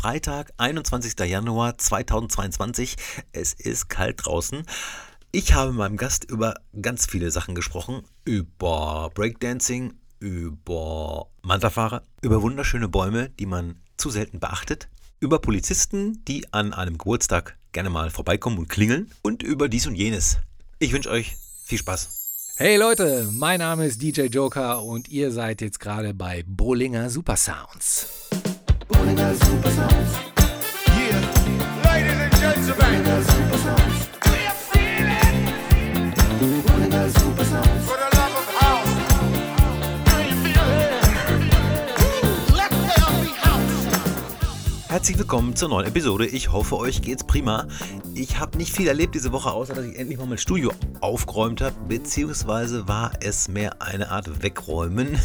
Freitag, 21. Januar 2022. Es ist kalt draußen. Ich habe mit meinem Gast über ganz viele Sachen gesprochen. Über Breakdancing, über Mantafahrer, über wunderschöne Bäume, die man zu selten beachtet, über Polizisten, die an einem Geburtstag gerne mal vorbeikommen und klingeln und über dies und jenes. Ich wünsche euch viel Spaß. Hey Leute, mein Name ist DJ Joker und ihr seid jetzt gerade bei Bollinger Supersounds. Bollinger Supersounds. Yeah, ladies and gentlemen. Bollinger Supersounds. We're feeling. Bollinger Supersounds. For the love of house. Do you feel it? Let there be house. Herzlich willkommen zur neuen Episode. Ich hoffe, euch geht's prima. Ich habe nicht viel erlebt diese Woche, außer dass ich endlich mal mein Studio aufgeräumt habe, beziehungsweise war es mehr eine Art Wegräumen.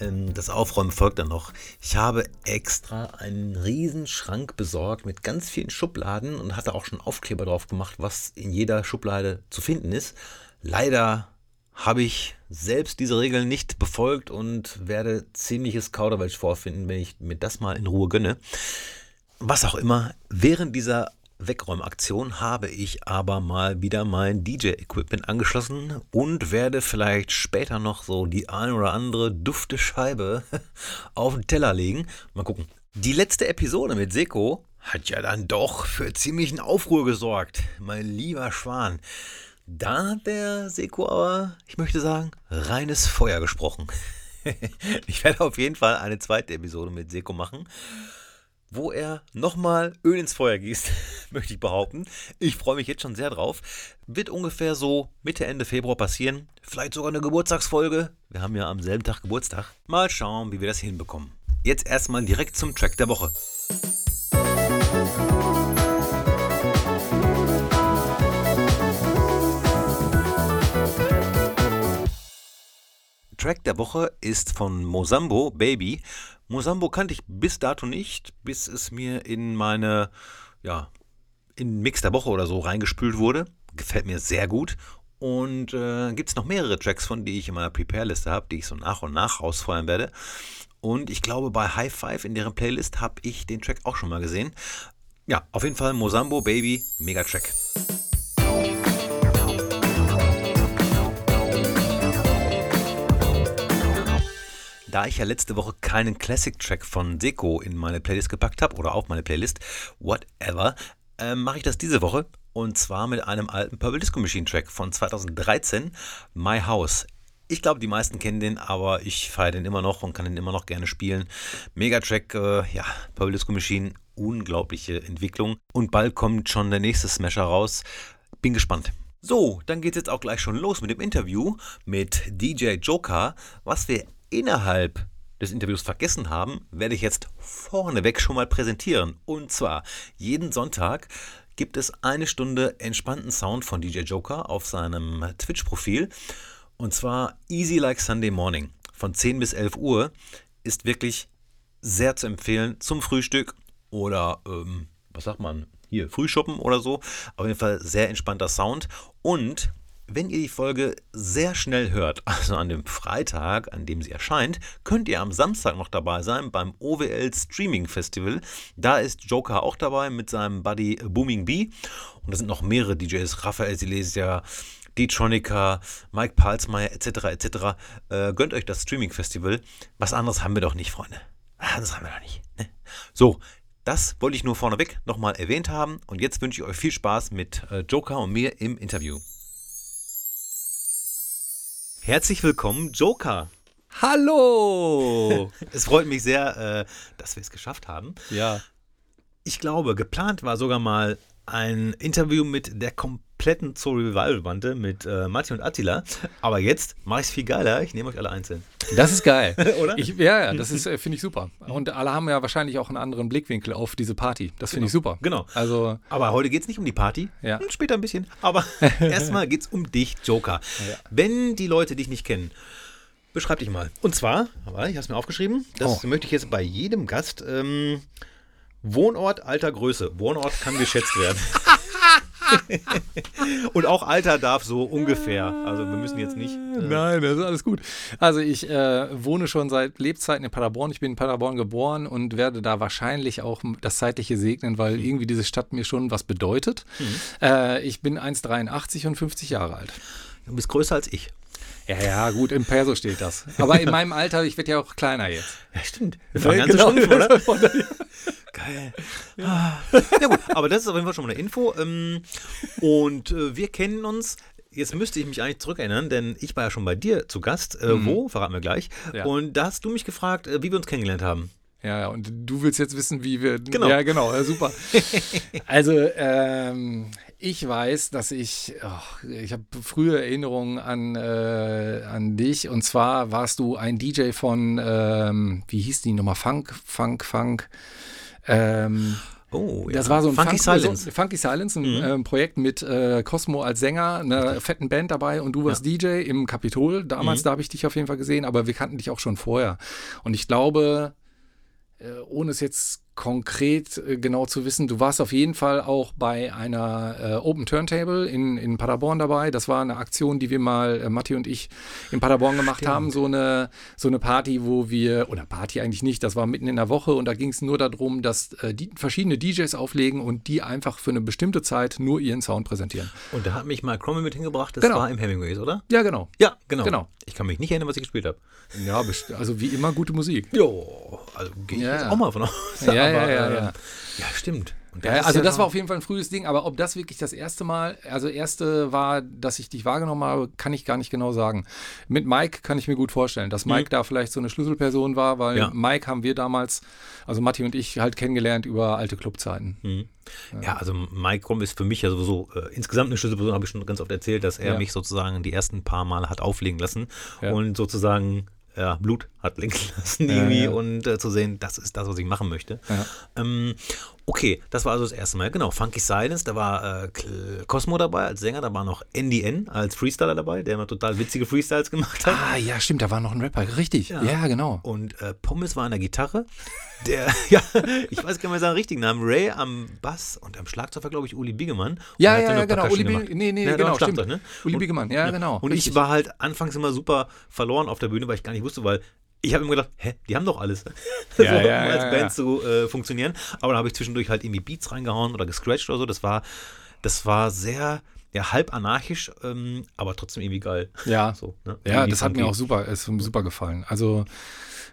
Ähm, das Aufräumen folgt dann noch. Ich habe extra einen riesen Schrank besorgt mit ganz vielen Schubladen und hatte auch schon Aufkleber drauf gemacht, was in jeder Schublade zu finden ist. Leider habe ich selbst diese Regeln nicht befolgt und werde ziemliches Kauderwelsch vorfinden, wenn ich mir das mal in Ruhe gönne. Was auch immer, während dieser Wegräumaktion habe ich aber mal wieder mein DJ-Equipment angeschlossen und werde vielleicht später noch so die ein oder andere dufte Scheibe auf den Teller legen. Mal gucken. Die letzte Episode mit Seko hat ja dann doch für ziemlichen Aufruhr gesorgt. Mein lieber Schwan. Da hat der Seko aber, ich möchte sagen, reines Feuer gesprochen. ich werde auf jeden Fall eine zweite Episode mit Seko machen wo er nochmal Öl ins Feuer gießt, möchte ich behaupten. Ich freue mich jetzt schon sehr drauf. Wird ungefähr so Mitte, Ende Februar passieren. Vielleicht sogar eine Geburtstagsfolge. Wir haben ja am selben Tag Geburtstag. Mal schauen, wie wir das hinbekommen. Jetzt erstmal direkt zum Track der Woche. Track der Woche ist von Mosambo Baby Mosambo kannte ich bis dato nicht, bis es mir in meine, ja, in Mix der Woche oder so reingespült wurde. Gefällt mir sehr gut. Und äh, gibt es noch mehrere Tracks von, die ich in meiner Prepare-Liste habe, die ich so nach und nach rausfeuern werde. Und ich glaube, bei High Five in deren Playlist habe ich den Track auch schon mal gesehen. Ja, auf jeden Fall Mosambo Baby, mega Track. Da ich ja letzte Woche keinen Classic-Track von Seko in meine Playlist gepackt habe oder auf meine Playlist, whatever, äh, mache ich das diese Woche und zwar mit einem alten Purple Disco Machine Track von 2013, My House. Ich glaube, die meisten kennen den, aber ich feiere den immer noch und kann den immer noch gerne spielen. Megatrack, äh, ja, Purple Disco Machine, unglaubliche Entwicklung. Und bald kommt schon der nächste Smasher raus. Bin gespannt. So, dann geht es jetzt auch gleich schon los mit dem Interview mit DJ Joker, was wir innerhalb des Interviews vergessen haben, werde ich jetzt vorneweg schon mal präsentieren. Und zwar jeden Sonntag gibt es eine Stunde entspannten Sound von DJ Joker auf seinem Twitch-Profil. Und zwar Easy Like Sunday Morning von 10 bis 11 Uhr ist wirklich sehr zu empfehlen zum Frühstück oder ähm, was sagt man hier Frühschoppen oder so. Auf jeden Fall sehr entspannter Sound und wenn ihr die Folge sehr schnell hört, also an dem Freitag, an dem sie erscheint, könnt ihr am Samstag noch dabei sein beim OWL Streaming Festival. Da ist Joker auch dabei mit seinem Buddy Booming Bee. Und da sind noch mehrere DJs, Raphael Silesia, D-Tronica, Mike Palsmeier etc. etc. Äh, gönnt euch das Streaming Festival. Was anderes haben wir doch nicht, Freunde. Das haben wir doch nicht. Ne? So, das wollte ich nur vorneweg nochmal erwähnt haben. Und jetzt wünsche ich euch viel Spaß mit äh, Joker und mir im Interview. Herzlich willkommen, Joker. Hallo! es freut mich sehr, äh, dass wir es geschafft haben. Ja. Ich glaube, geplant war sogar mal ein Interview mit der kompletten Soul Revival Bande mit äh, Matti und Attila. Aber jetzt mache ich es viel geiler. Ich nehme euch alle einzeln. Das ist geil. Oder? Ich, ja, ja, das ist, äh, finde ich super. Und alle haben ja wahrscheinlich auch einen anderen Blickwinkel auf diese Party. Das finde genau. ich super. Genau. Also, Aber heute geht es nicht um die Party. Ja. Hm, Später ein bisschen. Aber erstmal geht es um dich, Joker. Ja. Wenn die Leute dich nicht kennen, beschreib dich mal. Und zwar, aber ich habe es mir aufgeschrieben, das Oh. möchte ich jetzt bei jedem Gast. Ähm, Wohnort, Alter, Größe. Wohnort kann geschätzt werden. Und auch Alter darf so ungefähr. Also wir müssen jetzt nicht. Äh Nein, das ist alles gut. Also ich äh, wohne schon seit Lebzeiten in Paderborn. Ich bin in Paderborn geboren und werde da wahrscheinlich auch das Zeitliche segnen, weil mhm. irgendwie diese Stadt mir schon was bedeutet. Mhm. Äh, ich bin 1,83 und 50 Jahre alt. Du bist größer als ich. Ja, ja, gut, im Perso steht das. Aber in meinem Alter, ich werde ja auch kleiner jetzt. Ja, stimmt. Wir fangen ja, genau. an zu oder? Geil. Ja. ja gut, aber das ist auf jeden Fall schon mal eine Info. Ähm, und äh, wir kennen uns Jetzt müsste ich mich eigentlich zurückerinnern, denn ich war ja schon bei dir zu Gast. Äh, mhm. Wo? Verraten wir gleich. Ja. Und da hast du mich gefragt, äh, wie wir uns kennengelernt haben. Ja, und du willst jetzt wissen, wie wir. Genau. Ja, genau, ja, super. also, ähm, ich weiß, dass ich, oh, ich habe frühe Erinnerungen an, äh, an dich. Und zwar warst du ein DJ von, ähm, wie hieß die nochmal? Funk, Funk, Funk. Ähm, Oh, ja. Das war so ein Funky Funk, Silence. Funky Silence, ein mhm. äh, Projekt mit äh, Cosmo als Sänger, einer fetten Band dabei und du warst ja. DJ im Kapitol. Damals, mhm. da habe ich dich auf jeden Fall gesehen, aber wir kannten dich auch schon vorher. Und ich glaube, ohne es jetzt konkret äh, genau zu wissen, du warst auf jeden Fall auch bei einer äh, Open Turntable in, in Paderborn dabei. Das war eine Aktion, die wir mal, äh, Matti und ich, in Paderborn gemacht Stimmt. haben. So eine, so eine Party, wo wir, oder Party eigentlich nicht, das war mitten in der Woche und da ging es nur darum, dass äh, die verschiedene DJs auflegen und die einfach für eine bestimmte Zeit nur ihren Sound präsentieren. Und da hat mich mal Cromwell mit hingebracht, das genau. war im Hemingways, oder? Ja, genau. Ja, genau. genau. Ich kann mich nicht erinnern, was ich gespielt habe. Ja, also wie immer gute Musik. Jo, also gehe ich ja, jetzt auch mal von aus. Ja, ja, ja, ja, ja. Ja, stimmt. Ja, also ja das war auf jeden Fall ein frühes Ding, aber ob das wirklich das erste Mal, also erste war, dass ich dich wahrgenommen habe, kann ich gar nicht genau sagen. Mit Mike kann ich mir gut vorstellen, dass Mike mhm. da vielleicht so eine Schlüsselperson war, weil ja. Mike haben wir damals, also Matti und ich halt kennengelernt über alte Clubzeiten. Mhm. Ja. ja. also Mike Krumm ist für mich ja sowieso äh, insgesamt eine Schlüsselperson, habe ich schon ganz oft erzählt, dass er mich sozusagen die ersten paar Mal hat auflegen lassen und sozusagen ja, Blut hat linken lassen irgendwie ja, ja. und äh, zu sehen, das ist das, was ich machen möchte. Ja. Ähm, okay, das war also das erste Mal. Genau, Funky Silence, da war äh, Cosmo dabei als Sänger, da war noch NDN als Freestyler dabei, der immer total witzige Freestyles gemacht hat. Ah, ja, stimmt, da war noch ein Rapper, richtig. Ja, genau. Und äh, Pommes war an der Gitarre. Der, ja, ich weiß gar nicht mehr seinen richtigen Namen. Ray am Bass und am Schlagzeug war, glaube ich, Uli Biegemann. Ja, ja, ja genau. Uli Biegemann. Nee, nee, ja, genau, stimmt. Ne? Uli Biegemann, ja, genau. Und richtig. ich war halt anfangs immer super verloren auf der Bühne, weil ich gar nicht wusste, weil ich habe immer gedacht, hä, die haben doch alles. Ja, so, ja, um als Band zu äh, funktionieren. Aber dann habe ich zwischendurch halt irgendwie Beats reingehauen oder gescratcht oder so. Das war, das war sehr, ja, halb anarchisch, ähm, aber trotzdem irgendwie geil. Ja, so, ne? ja das hat mir auch super, ist super gefallen. Also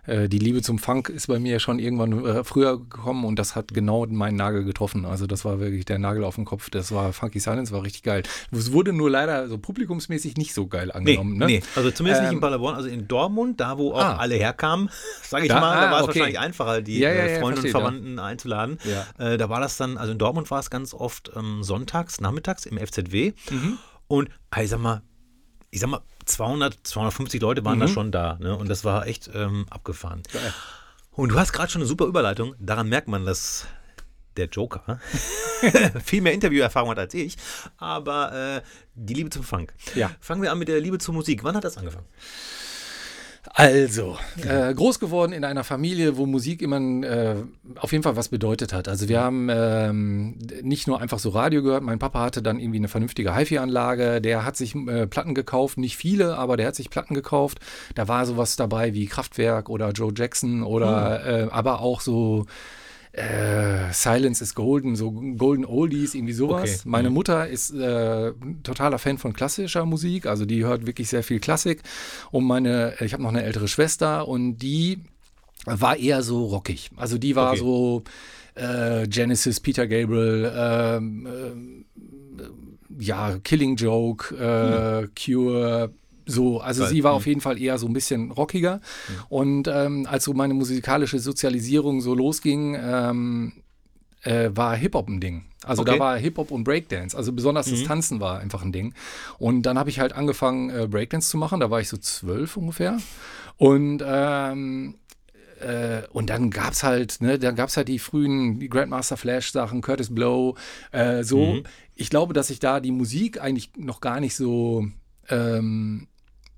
äh, die Liebe zum Funk ist bei mir schon irgendwann äh, früher gekommen und das hat genau meinen Nagel getroffen. Also das war wirklich der Nagel auf dem Kopf. Das war Funky Silence, war richtig geil. Es wurde nur leider so publikumsmäßig nicht so geil angenommen. Nee, ne? nee. also zumindest ähm, nicht in ähm, Paderborn, also in Dortmund, da wo auch ah, alle herkamen, sage ich da, mal, da war es ah, okay. wahrscheinlich einfacher, die ja, ja, äh, Freunde und Verwandten einzuladen. Äh, da war das dann, also in Dortmund war es ganz oft ähm, sonntags, nachmittags im FZW. Mhm. Und ich sag mal, ich sag mal, 200, 250 Leute waren mhm. da schon da. Ne? Und das war echt ähm, abgefahren. Geil. Und du hast gerade schon eine super Überleitung. Daran merkt man, dass der Joker viel mehr Interviewerfahrung hat als ich. Aber äh, die Liebe zum Funk. Ja. Fangen wir an mit der Liebe zur Musik. Wann hat das angefangen? Also, äh, groß geworden in einer Familie, wo Musik immer äh, auf jeden Fall was bedeutet hat. Also wir haben ähm, nicht nur einfach so Radio gehört, mein Papa hatte dann irgendwie eine vernünftige HiFi-Anlage, der hat sich äh, Platten gekauft, nicht viele, aber der hat sich Platten gekauft. Da war sowas dabei wie Kraftwerk oder Joe Jackson oder mhm. aber auch so äh, Silence is Golden, so Golden Oldies, irgendwie sowas. Okay. Meine mhm. Mutter ist äh, totaler Fan von klassischer Musik, also die hört wirklich sehr viel Klassik. Und meine, ich habe noch eine ältere Schwester und die war eher so rockig. Also die war okay. so äh, Genesis, Peter Gabriel, ähm, äh, ja, Killing Joke, hm. Cure, so, also Geil. sie war auf jeden Fall eher so ein bisschen rockiger. Mhm. Und ähm, als so meine musikalische Sozialisierung so losging, ähm, äh, war Hip-Hop ein Ding. Also okay. da war Hip-Hop und Breakdance. Also besonders mhm. das Tanzen war einfach ein Ding. Und dann habe ich halt angefangen, äh, Breakdance zu machen. Da war ich so zwölf ungefähr. Und ähm, äh, und dann gab es halt, ne, dann gab es halt die frühen die Grandmaster Flash-Sachen, Curtis Blow, äh, so. Mhm. Ich glaube, dass ich da die Musik eigentlich noch gar nicht so ähm,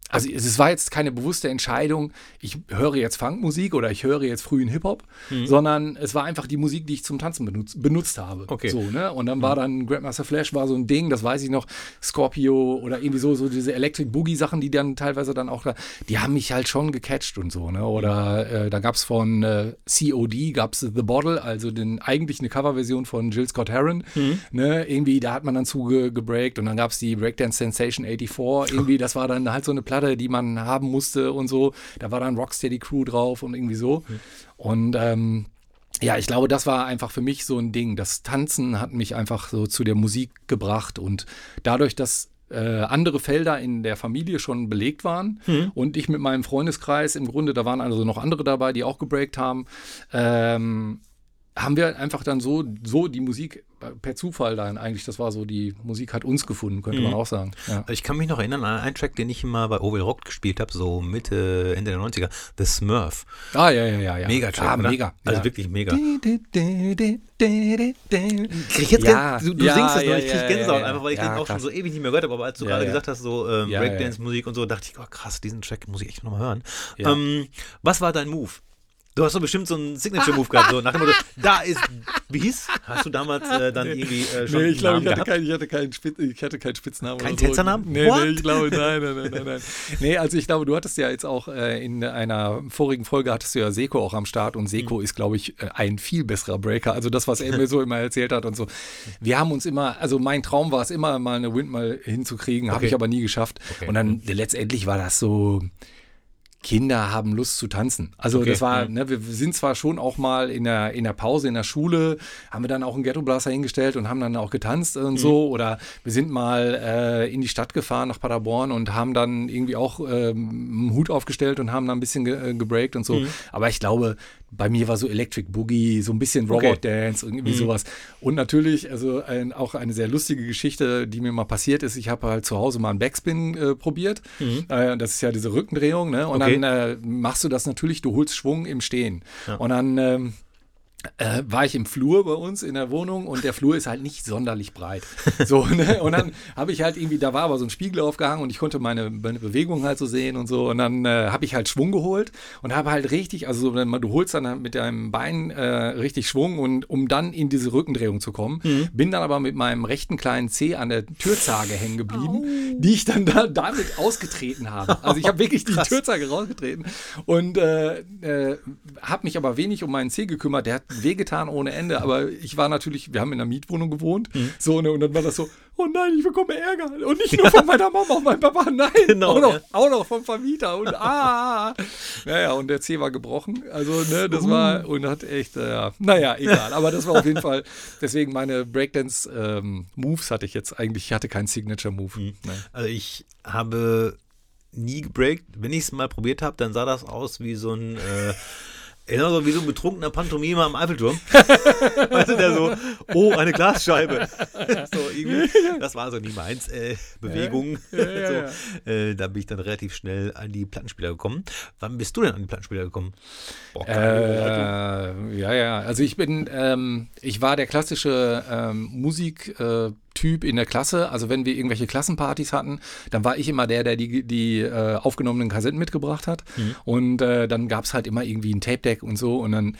Also es war jetzt keine bewusste Entscheidung, ich höre jetzt Funkmusik oder ich höre jetzt frühen Hip-Hop, mhm. sondern es war einfach die Musik, die ich zum Tanzen benutzt, benutzt habe. Okay. So, ne? Und dann mhm. war dann Grandmaster Flash war so ein Ding, das weiß ich noch, Scorpio oder irgendwie so, so diese Electric Boogie-Sachen, die dann teilweise dann auch da, die haben mich halt schon gecatcht und so, ne? Oder äh, da gab es von äh, COD, gab es The Bottle, also den, eigentlich eine Coverversion von Jill Scott Heron. Mhm. Ne? Irgendwie, da hat man dann zugebreakt und dann gab es die Breakdance Sensation 84, irgendwie, das war dann halt so eine Platte Platte, die man haben musste und so. Da war dann Rocksteady Crew drauf und irgendwie so. Mhm. Und ähm, ja, ich glaube, das war einfach für mich so ein Ding. Das Tanzen hat mich einfach so zu der Musik gebracht und dadurch, dass äh, andere Felder in der Familie schon belegt waren mhm. und ich mit meinem Freundeskreis im Grunde, da waren also noch andere dabei, die auch gebreakt haben, ähm, haben wir einfach dann so, so die Musik per Zufall dann eigentlich, das war so, die Musik hat uns gefunden, könnte mhm. man auch sagen. Ja. Ich kann mich noch erinnern an einen Track, den ich immer bei Oval Rock gespielt habe, so Mitte, Ende der 90er, The Smurf. Ah, ja, ja, ja. ja. Mega Track, ah, mega. Also ja. wirklich mega. Krieg ich jetzt ja, du, du ja, singst es ja, noch, ich krieg Gänsehaut, einfach weil ich den auch krass. schon so ewig nicht mehr gehört habe, aber als du gerade gesagt hast, so ähm, Breakdance-Musik und so, dachte ich, oh krass, diesen Track muss ich echt nochmal hören. Ähm, was war dein Move? Du hast doch bestimmt so einen Signature-Move gehabt, so nach dem Motto, da ist Beast. Hast du damals äh, dann irgendwie äh, schon Nee, ich glaube, ich, hatte ich, hatte keinen Spitz, ich hatte keinen Spitznamen. Kein so. Tänzernamen? Nee, What? nee, ich glaube, nein, nein, nein, nein, nein. Nee, also ich glaube, du hattest ja jetzt auch äh, in einer vorigen Folge hattest du ja Seko auch am Start und Seko mhm. ist, glaube ich, äh, ein viel besserer Breaker. Also das, was er mir so immer erzählt hat und so. Wir haben uns immer, also mein Traum war es immer mal eine Windmill hinzukriegen, okay. habe ich aber nie geschafft. Okay. Und dann letztendlich war das so Kinder haben Lust zu tanzen. Also okay, das war, ne, wir sind zwar schon auch mal in der, in der Pause in der Schule, haben wir dann auch einen Ghetto-Blaster hingestellt und haben dann auch getanzt und mhm. so. Oder wir sind mal äh, in die Stadt gefahren nach Paderborn und haben dann irgendwie auch ähm, einen Hut aufgestellt und haben dann ein bisschen ge äh, gebreakt und so. Mhm. Aber ich glaube, bei mir war so Electric Boogie, so ein bisschen Robot okay. Dance, irgendwie mhm. sowas. Und natürlich, also ein, auch eine sehr lustige Geschichte, die mir mal passiert ist. Ich habe halt zu Hause mal einen Backspin äh, probiert. Mhm. Äh, das ist ja diese Rückendrehung, ne? Und okay. dann äh, machst du das natürlich, du holst Schwung im Stehen. Ja. Und dann ähm, äh, war ich im Flur bei uns in der Wohnung und der Flur ist halt nicht sonderlich breit. So, ne? Und dann habe ich halt irgendwie, da war aber so ein Spiegel aufgehangen und ich konnte meine, meine Bewegung halt so sehen und so. Und dann äh, habe ich halt Schwung geholt und habe halt richtig, also du holst dann mit deinem Bein äh, richtig Schwung und um dann in diese Rückendrehung zu kommen, mhm. bin dann aber mit meinem rechten kleinen C an der Türzage hängen geblieben, oh. die ich dann da, damit ausgetreten habe. Also ich habe wirklich die Türzage rausgetreten und äh, äh, habe mich aber wenig um meinen C gekümmert. Der hat wehgetan ohne Ende, aber ich war natürlich, wir haben in einer Mietwohnung gewohnt, mhm. so, ne, und dann war das so, oh nein, ich bekomme Ärger. Und nicht nur von meiner Mama und meinem Papa, nein, genau, auch, noch, ja. auch noch vom Vermieter. Und ah, naja, und der C war gebrochen. Also, ne, das uh. war, und hat echt, äh, naja, egal. Aber das war auf jeden Fall, deswegen meine Breakdance-Moves ähm, hatte ich jetzt eigentlich, ich hatte keinen Signature-Move. Mhm. Also, ich habe nie gebreakt. Wenn ich es mal probiert habe, dann sah das aus wie so ein. Äh, Genau so wie so ein betrunkener Pantomime am Eiffelturm. weißt du, der so, oh, eine Glasscheibe. so, irgendwie, das war so nie meins. Äh, Bewegung. Ja, ja, ja, so, äh, da bin ich dann relativ schnell an die Plattenspieler gekommen. Wann bist du denn an die Plattenspieler gekommen? Boah, äh, ja, ja. Also ich bin, ähm, ich war der klassische ähm, Musik. Äh, Typ in der Klasse. Also wenn wir irgendwelche Klassenpartys hatten, dann war ich immer der, der die, die äh, aufgenommenen Kassetten mitgebracht hat. Mhm. Und äh, dann gab es halt immer irgendwie ein Tape-Deck und so. Und dann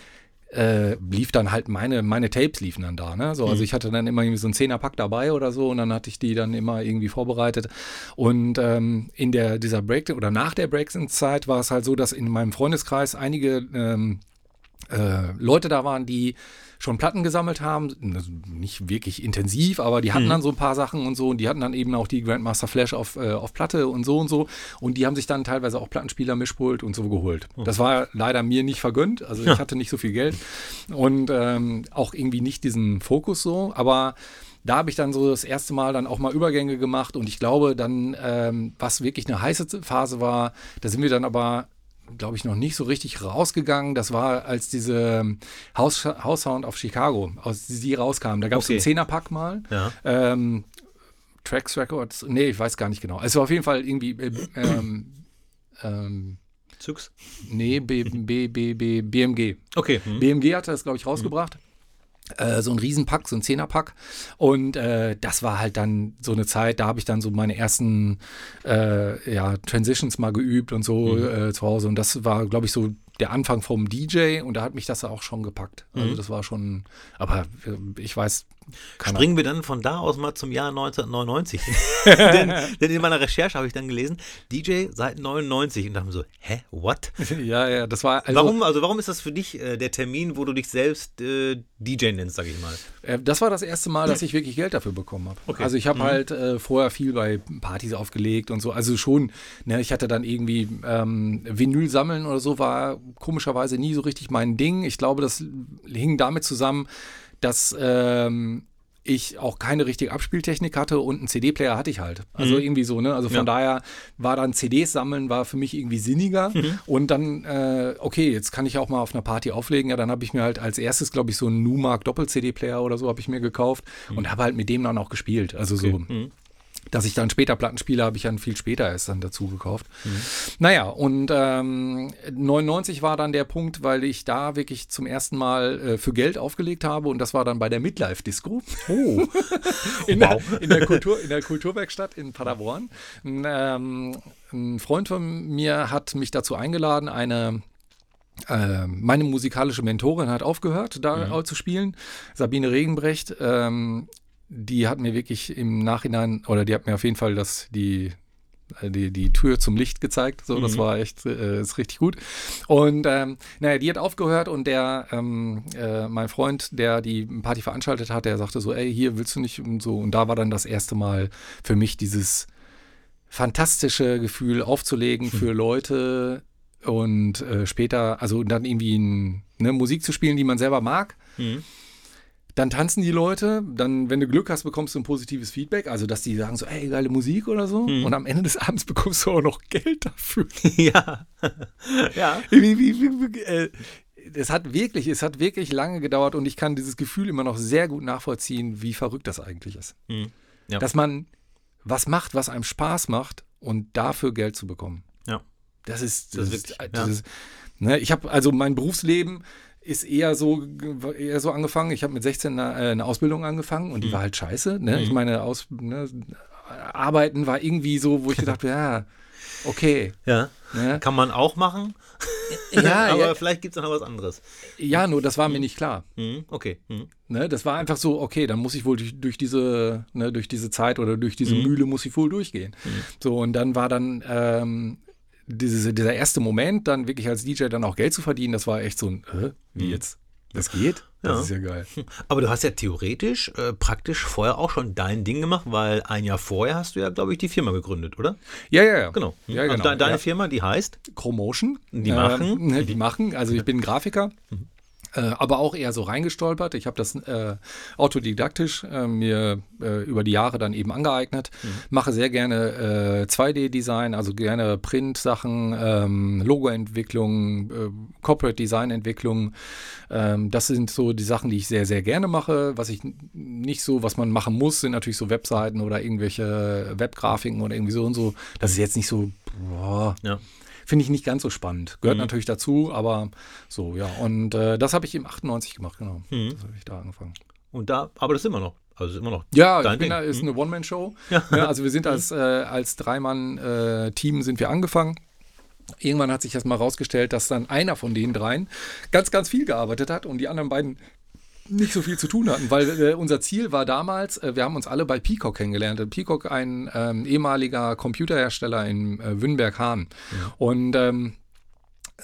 äh, lief dann halt meine, meine Tapes liefen dann da. Ne? So, also mhm. ich hatte dann immer irgendwie so einen Zehnerpack dabei oder so und dann hatte ich die dann immer irgendwie vorbereitet. Und ähm, in der, dieser Break oder nach der Breaks-Zeit war es halt so, dass in meinem Freundeskreis einige ähm, äh, Leute da waren, die schon Platten gesammelt haben, also nicht wirklich intensiv, aber die hatten mhm. dann so ein paar Sachen und so und die hatten dann eben auch die Grandmaster Flash auf, äh, auf Platte und so und so und die haben sich dann teilweise auch Plattenspieler, Mischpult und so geholt. Mhm. Das war leider mir nicht vergönnt, also ich hatte nicht so viel Geld und ähm, auch irgendwie nicht diesen Fokus so, aber da habe ich dann so das erste Mal dann auch mal Übergänge gemacht und ich glaube dann, ähm, was wirklich eine heiße Phase war, da sind wir dann aber glaube ich, noch nicht so richtig rausgegangen. Das war, als diese House, House Sound of Chicago, aus die rauskam. Da gab es okay. einen Zehnerpack mal. Ja. Ähm, Tracks Records, nee, ich weiß gar nicht genau. Es war auf jeden Fall irgendwie äh, ähm, ähm, Zux? Nee, B, B, B, B, BMG. Okay. Hm. BMG hatte das, glaube ich, rausgebracht. Hm. Äh, so ein Riesenpack, so ein Zehnerpack. Und äh, das war halt dann so eine Zeit, da habe ich dann so meine ersten äh, ja, Transitions mal geübt und so mhm. Äh, zu Hause. Und das war, glaube ich, so der Anfang vom DJ und da hat mich das auch schon gepackt. Also mhm. das war schon, aber äh, ich weiß. Springen wir dann von da aus mal zum Jahr 1999. denn, denn, in meiner Recherche habe ich dann gelesen, DJ seit 99 und dachte mir so, hä, what? ja, ja, das war. Also, warum, also warum ist das für dich äh, der Termin, wo du dich selbst äh, DJ nennst, sag ich mal? Äh, das war das erste Mal, dass ich wirklich Geld dafür bekommen habe. Okay. Also ich habe mhm. halt äh, vorher viel bei Partys aufgelegt und so. Also schon, ne, ich hatte dann irgendwie ähm, Vinyl sammeln oder so, war komischerweise nie so richtig mein Ding. Ich glaube, das hing damit zusammen, dass ähm, ich auch keine richtige Abspieltechnik hatte und einen CD-Player hatte ich halt. Also mhm. irgendwie so, ne? Also von ja. daher war dann CDs sammeln war für mich irgendwie sinniger. Mhm. Und dann, äh, okay, jetzt kann ich auch mal auf einer Party auflegen. Ja, dann habe ich mir halt als erstes, glaube ich, so einen Numark Doppel-CD-Player oder so habe ich mir gekauft mhm. und habe halt mit dem dann auch gespielt. Also okay. so. Dass ich dann später Platten spiele, habe ich dann viel später erst dann dazu gekauft. Mhm. Naja, und ähm, 99 war dann der Punkt, weil ich da wirklich zum ersten Mal äh, für Geld aufgelegt habe und das war dann bei der Midlife Disco. Oh. in, wow. der, in, der Kultur, in der Kulturwerkstatt in Paderborn. Ähm, ein Freund von mir hat mich dazu eingeladen, eine äh, meine musikalische Mentorin hat aufgehört, da mhm. zu spielen. Sabine Regenbrecht. Ähm, die hat mir wirklich im Nachhinein, oder die hat mir auf jeden Fall das, die, äh, die, die Tür zum Licht gezeigt. So, mhm. das war echt, äh, ist richtig gut. Und ähm, naja, die hat aufgehört und der, ähm, äh, mein Freund, der die Party veranstaltet hat, der sagte so, ey, hier willst du nicht und so. Und da war dann das erste Mal für mich dieses fantastische Gefühl aufzulegen mhm. für Leute und äh, später, also dann irgendwie ein, ne, Musik zu spielen, die man selber mag. Mhm dann tanzen die Leute, dann, wenn du Glück hast, bekommst du ein positives Feedback, also dass die sagen so, ey, geile Musik oder so. Hm. Und am Ende des Abends bekommst du auch noch Geld dafür. ja. ja. Wie, wie, wie, äh, es hat wirklich, es hat wirklich lange gedauert und ich kann dieses Gefühl immer noch sehr gut nachvollziehen, wie verrückt das eigentlich ist. Hm. Ja. Dass man was macht, was einem Spaß macht und dafür Geld zu bekommen. Ja. Das ist, das, das ist, wirklich, das ja. ist ne, ich habe also mein Berufsleben ist eher so, eher so angefangen. Ich habe mit 16 eine, äh, eine, Ausbildung angefangen und die mhm. war halt scheiße. Ne? Mhm. Ich meine, Aus, ne, Arbeiten war irgendwie so, wo ich gedacht habe, ja, okay. Ja. Ne? Kann man auch machen. Ja, aber ja. vielleicht gibt es noch was anderes. Ja, nur das war mhm. mir nicht klar. Mhm. Okay. Mhm. Ne, das war einfach so, okay, dann muss ich wohl durch, durch diese, ne, durch diese Zeit oder durch diese mhm. Mühle muss ich wohl durchgehen. So, und dann war dann ähm, diese, dieser erste Moment, dann wirklich als DJ dann auch Geld zu verdienen, das war echt so ein, äh, wie mhm. jetzt? Das geht? Das ja. ist ja geil. Aber du hast ja theoretisch, äh, praktisch vorher auch schon dein Ding gemacht, weil ein Jahr vorher hast du ja, glaube ich, die Firma gegründet, oder? Ja, ja, ja. Genau. Ja, genau. Also de deine ja. Firma, die heißt? Chromotion. Die machen? Äh, die machen. Also ich bin Grafiker. Mhm. Äh, aber auch eher so reingestolpert. Ich habe das äh, autodidaktisch äh, mir äh, über die Jahre dann eben angeeignet. Mhm. Mache sehr gerne 2D-Design, äh, also gerne Print-Sachen, ähm, Logo-Entwicklung, äh, Corporate-Design-Entwicklung. Ähm, das sind so die Sachen, die ich sehr, sehr gerne mache. Was ich nicht so, was man machen muss, sind natürlich so Webseiten oder irgendwelche Webgrafiken oder irgendwie so und so. Das ist jetzt nicht so, boah. Ja Finde ich nicht ganz so spannend. Gehört mhm. natürlich dazu, aber so, ja. Und äh, das habe ich im 98 gemacht, genau. Mhm. Das habe ich da angefangen. Und da, aber das ist immer noch. Also immer noch. Ja, ich bin da, ist mhm. eine One-Man-Show. Ja. ja. also wir sind als, äh, als Dreimann-Team sind wir angefangen. Irgendwann hat sich das mal rausgestellt, dass dann einer von den dreien ganz, ganz viel gearbeitet hat und die anderen beiden nicht so viel zu tun hatten, weil äh, unser Ziel war damals, äh, wir haben uns alle bei Peacock kennengelernt. Peacock, ein ähm, ehemaliger Computerhersteller in äh, Wünnberg-Hahn. Ja. Und ähm, äh,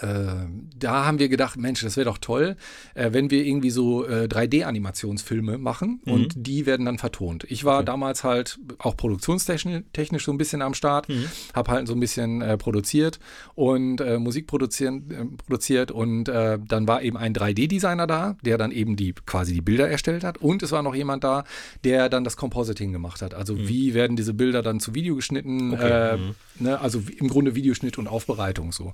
da haben wir gedacht, Mensch, das wäre doch toll, äh, wenn wir irgendwie so äh, 3D-Animationsfilme machen mhm. und die werden dann vertont. Ich war okay. damals halt auch produktionstechnisch so ein bisschen am Start, mhm. habe halt so ein bisschen äh, produziert und äh, Musik produzieren, äh, produziert und dann war eben ein 3D-Designer da, der dann eben die quasi die Bilder erstellt hat und es war noch jemand da, der dann das Compositing gemacht hat. Also mhm. wie werden diese Bilder dann zu Video geschnitten, okay. Mhm. ne? also im Grunde Videoschnitt und Aufbereitung so.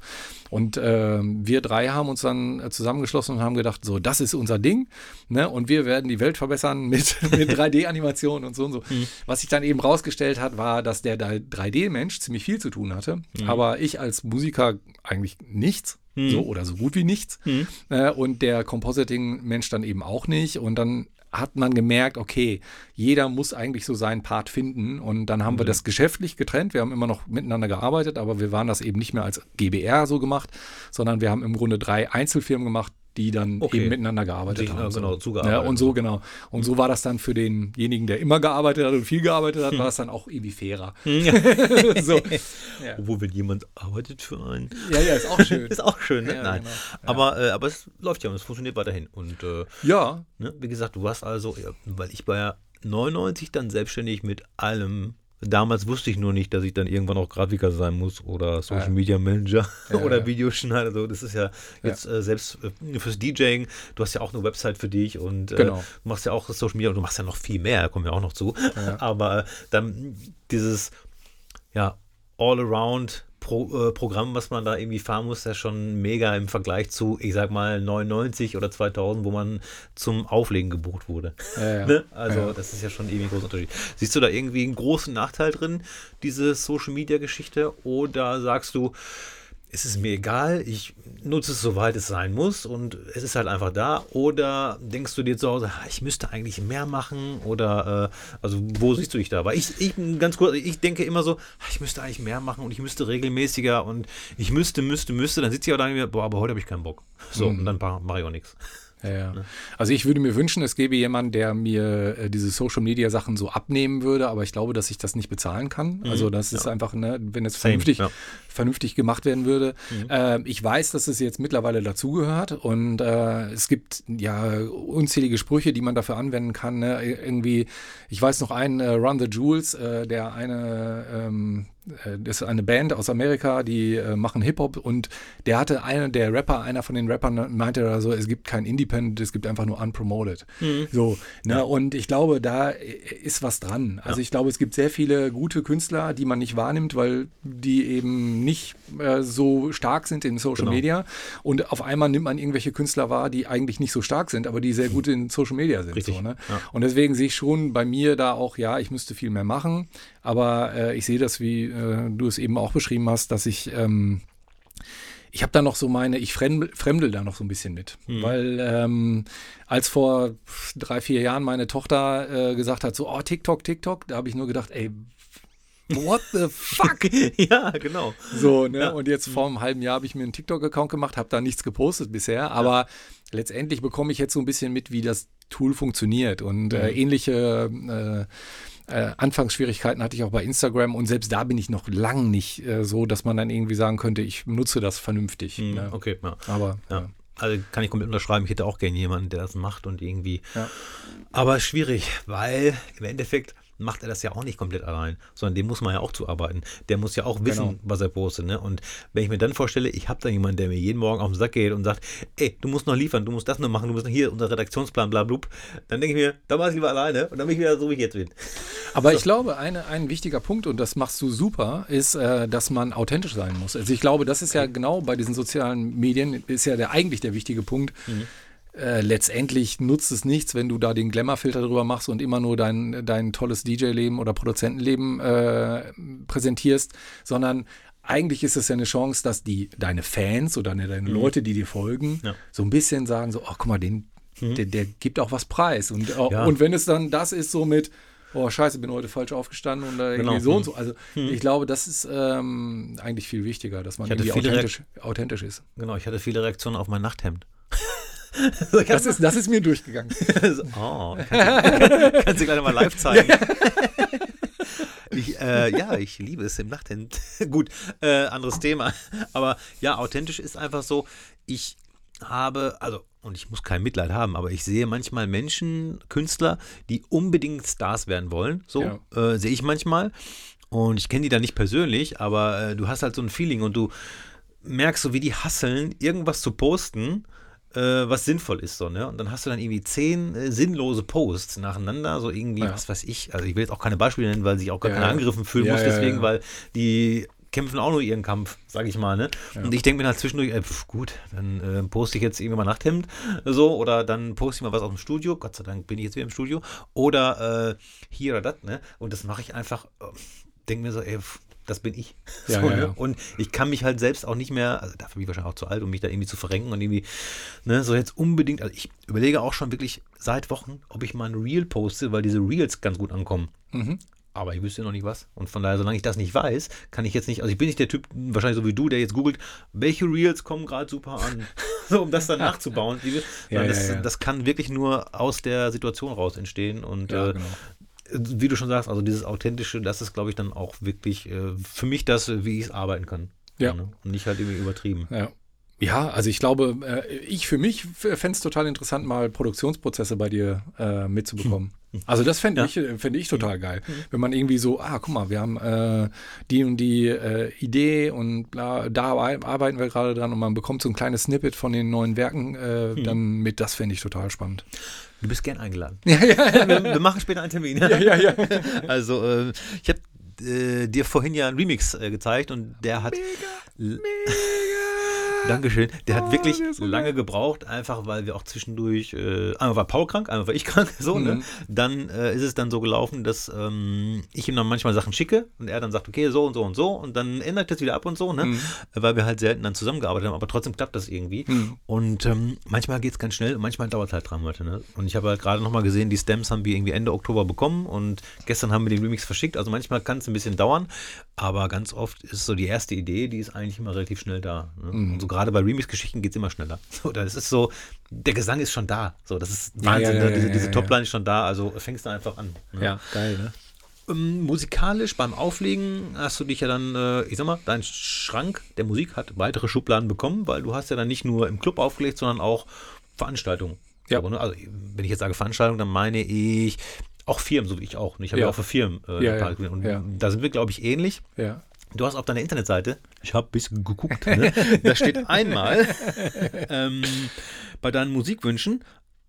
Und äh, wir drei haben uns dann äh, zusammengeschlossen und haben gedacht, so, das ist unser Ding. Ne? Und wir werden die Welt verbessern mit, mit 3D-Animationen und so und so. Mhm. Was sich dann eben rausgestellt hat, war, dass der 3D-Mensch ziemlich viel zu tun hatte. Mhm. Aber ich als Musiker eigentlich nichts. Mhm. So oder so gut wie nichts. Mhm. Äh, und der Compositing-Mensch dann eben auch nicht. Und dann hat man gemerkt, okay, jeder muss eigentlich so seinen Part finden. Und dann haben mhm. wir das geschäftlich getrennt. Wir haben immer noch miteinander gearbeitet, aber wir waren das eben nicht mehr als GBR so gemacht, sondern wir haben im Grunde drei Einzelfirmen gemacht, die dann okay. eben miteinander gearbeitet die, haben. Genau, zugearbeitet. Ja, und so, genau. Und so war das dann für denjenigen, der immer gearbeitet hat und viel gearbeitet hat, war es dann auch irgendwie fairer. Hm. so. ja. Obwohl, wenn jemand arbeitet für einen. Ja, ja, ist auch schön. ist auch schön, ne? Ja, Nein. Genau. Aber, äh, aber es läuft ja und es funktioniert weiterhin. Und äh, ja. Ne, wie gesagt, du warst also, weil ich war ja 99 dann selbstständig mit allem Damals wusste ich nur nicht, dass ich dann irgendwann auch Grafiker sein muss oder Social ja. Media Manager ja, oder ja. Videoschneider. So, das ist ja jetzt äh, selbst äh, fürs DJing. Du hast ja auch eine Website für dich und äh, genau. du machst ja auch Social Media und du machst ja noch viel mehr, da kommen wir auch noch zu. Aber äh, dann dieses ja all around Pro, äh, Programm, was man da irgendwie fahren muss, ja schon mega im Vergleich zu, ich sag mal, 99 oder 2000, wo man zum Auflegen gebucht wurde. Ja, ja. ne? Also, ja. das ist ja schon irgendwie ein großer Unterschied. Siehst du da irgendwie einen großen Nachteil drin, diese Social Media Geschichte? Oder sagst du, es ist mir egal, ich nutze es soweit es sein muss und es ist halt einfach da. Oder denkst du dir zu Hause, ich müsste eigentlich mehr machen? Oder äh, also wo siehst du dich da? Weil ich, ich ganz kurz, ich denke immer so, ich müsste eigentlich mehr machen und ich müsste regelmäßiger und ich müsste, müsste, müsste. Dann sitze ich auch da und mir, boah, aber heute habe ich keinen Bock. So, mhm. und dann mache ich auch nichts. Ja, ja. Ne? Also ich würde mir wünschen, es gäbe jemanden, der mir äh, diese Social Media Sachen so abnehmen würde, aber ich glaube, dass ich das nicht bezahlen kann. Mhm. Also das ja. ist einfach, ne, wenn es vernünftig, ja. vernünftig gemacht werden würde. Mhm. Äh, ich weiß, dass es jetzt mittlerweile dazugehört und äh, es gibt ja unzählige Sprüche, die man dafür anwenden kann. Ne? Irgendwie, ich weiß noch einen, äh, Run the Jewels, äh, der eine ähm, äh, das ist eine Band aus Amerika, die äh, machen Hip-Hop und der hatte einer der Rapper, einer von den Rappern meinte oder so, es gibt kein Independent, es gibt einfach nur Unpromoted. Mhm. So, ne? Ja. Und ich glaube, da ist was dran. Also ja. ich glaube, es gibt sehr viele gute Künstler, die man nicht wahrnimmt, weil die eben nicht äh, so stark sind in Social genau. Media. Und auf einmal nimmt man irgendwelche Künstler wahr, die eigentlich nicht so stark sind, aber die sehr gut in Social Media sind. So, ne? ja. Und deswegen sehe ich schon bei mir da auch, ja, ich müsste viel mehr machen, aber äh, ich sehe das wie äh, du es eben auch beschrieben hast, dass ich ähm, ich habe da noch so meine, ich fremdel, fremdel da noch so ein bisschen mit. Mhm. Weil ähm, als vor drei, vier Jahren meine Tochter äh, gesagt hat, so, oh, TikTok, TikTok, da habe ich nur gedacht, ey, what the fuck? ja, genau. So, ne? Ja. Und jetzt vor einem halben Jahr habe ich mir einen TikTok-Account gemacht, habe da nichts gepostet bisher, aber ja. letztendlich bekomme ich jetzt so ein bisschen mit, wie das Tool funktioniert und äh, mhm. äh, ähnliche äh, äh, Anfangsschwierigkeiten hatte ich auch bei Instagram und selbst da bin ich noch lang nicht äh, so, dass man dann irgendwie sagen könnte, ich nutze das vernünftig. Mhm, ne? Okay, ja. Aber ja. Also kann ich komplett unterschreiben, ich hätte auch gerne jemanden, der das macht und irgendwie. Ja. Aber schwierig, weil im Endeffekt macht er das ja auch nicht komplett allein, sondern dem muss man ja auch zuarbeiten. Der muss ja auch wissen, genau. was er postet. Ne? Und wenn ich mir dann vorstelle, ich habe da jemanden, der mir jeden Morgen auf den Sack geht und sagt, ey, du musst noch liefern, du musst das noch machen, du musst noch hier unser Redaktionsplan, bla, bla, dann denke ich mir, da mache ich lieber alleine und dann bin ich wieder so, wie ich jetzt bin. Aber so. ich glaube, eine, ein wichtiger Punkt, und das machst du super, ist, äh, dass man authentisch sein muss. Also ich glaube, das ist ja genau bei diesen sozialen Medien, ist ja der, eigentlich der wichtige Punkt. Mhm äh, letztendlich nutzt es nichts, wenn du da den Glamour-Filter drüber machst und immer nur dein, dein tolles DJ-Leben oder Produzentenleben äh, präsentierst, sondern eigentlich ist es ja eine Chance, dass die deine Fans oder deine, deine mhm. Leute, die dir folgen, ja. so ein bisschen sagen: so, ach guck mal, den, mhm. der, der, gibt auch was preis. Und, äh, ja. und wenn es dann das ist, so mit, oh scheiße, bin heute falsch aufgestanden und irgendwie genau. so und so. Also mhm. ich glaube, das ist ähm, eigentlich viel wichtiger, dass man irgendwie authentisch, authentisch ist. Genau, ich hatte viele Reaktionen auf mein Nachthemd. das, ist, das ist mir durchgegangen. oh, kannst, kannst du gleich mal live zeigen. Ich, äh, ja, ich liebe es im Nachthemd. Gut, äh, anderes Thema. Aber ja, authentisch ist einfach so, ich habe, also, und ich muss kein Mitleid haben, aber ich sehe manchmal Menschen, Künstler, die unbedingt Stars werden wollen. So ja. äh, sehe ich manchmal. Und ich kenne die da nicht persönlich, aber äh, du hast halt so ein Feeling und du merkst so, wie die hasseln, irgendwas zu posten was sinnvoll ist, so, ne? Und dann hast du dann irgendwie zehn äh, sinnlose Posts nacheinander, so irgendwie, ja. was weiß ich. Also ich will jetzt auch keine Beispiele nennen, weil sich auch gar ja, keine Angriffen fühlen ja, muss, deswegen, weil die kämpfen auch nur ihren Kampf, sag ich mal, ne? Und ich denke mir halt zwischendurch, äh, pf, gut, dann äh, poste ich jetzt irgendwie mal Nachthemd, so, oder dann poste ich mal was aus dem Studio, Gott sei Dank bin ich jetzt wieder im Studio, oder äh, hier oder das, ne? Und das mache ich einfach, äh, denke mir so, ey, pf, das bin ich. Ja, so, ja, ne? ja. Und ich kann mich halt selbst auch nicht mehr, also dafür bin ich wahrscheinlich auch zu alt, um mich da irgendwie zu verrenken und irgendwie, ne, so jetzt unbedingt, also ich überlege auch schon wirklich seit Wochen, ob ich mal ein Reel poste, weil diese Reels ganz gut ankommen. Mhm. Aber ich wüsste noch nicht was. Und von daher, solange ich das nicht weiß, kann ich jetzt nicht, also ich bin nicht der Typ, wahrscheinlich so wie du, der jetzt googelt, welche Reels kommen gerade super an. so, um das dann nachzubauen. Ja, das, das kann wirklich nur aus der Situation raus entstehen. Und Ja, äh, genau. Wie du schon sagst, also dieses Authentische, das ist, glaube ich, dann auch wirklich äh, für mich das, wie ich es arbeiten kann. Ja. Ne? Und nicht halt irgendwie übertrieben. Ja. Ja, also ich glaube, äh, ich für mich fände es total interessant, mal Produktionsprozesse bei dir äh, mitzubekommen. Also das fände Ja. ich, äh, fände ich total geil. Wenn man irgendwie so, ah, guck mal, wir haben äh, die und die äh, Idee und bla, da ar- arbeiten wir gerade dran und man bekommt so ein kleines Snippet von den neuen Werken äh, dann mit, das fände ich total spannend. Du bist gern eingeladen. Ja, ja, wir, wir machen später einen Termin. ja, ja, ja. Also, äh, ich habe äh, dir vorhin ja einen Remix äh, gezeigt und der hat. Dankeschön. Der hat Oh, wirklich der so lange geil. gebraucht, einfach weil wir auch zwischendurch, äh, einmal war Paul krank, einmal war ich krank, so, ne? Mhm. Dann äh, ist es dann so gelaufen, dass ähm, ich ihm dann manchmal Sachen schicke und er dann sagt, okay, so und so und so und dann ändert das wieder ab und so, ne? Mhm. Weil wir halt selten dann zusammengearbeitet haben, aber trotzdem klappt das irgendwie. Mhm. Und ähm, manchmal geht es ganz schnell und manchmal dauert es halt drei Monate, ne? Und ich habe halt gerade nochmal gesehen, die Stems haben wir irgendwie Ende Oktober bekommen und gestern haben wir den Remix verschickt, also manchmal kann es ein bisschen dauern, aber ganz oft ist so die erste Idee, die ist eigentlich immer relativ schnell da. Ne? Mhm. Und so gerade bei Remix-Geschichten geht es immer schneller. So, das ist so, der Gesang ist schon da. So, das ist Ja, Wahnsinn. ja, ja, ne? diese ja, diese ja, Topline ist schon da, also fängst du einfach an. Ne? Ja, geil, ne? Ähm, musikalisch beim Auflegen hast du dich ja dann, äh, ich sag mal, dein Schrank der Musik hat weitere Schubladen bekommen, weil du hast ja dann nicht nur im Club aufgelegt, sondern auch Veranstaltungen. Ja. Aber, ne, also wenn ich jetzt sage Veranstaltung, dann meine ich auch Firmen, so wie ich auch. Ich habe ja. Ja. auch für Firmen äh, Ja, ja. Und ja. da sind wir, glaube ich, ähnlich. Ja. Du hast auf deiner Internetseite, ich habe ein bisschen geguckt, ne? da steht einmal ähm, bei deinen Musikwünschen,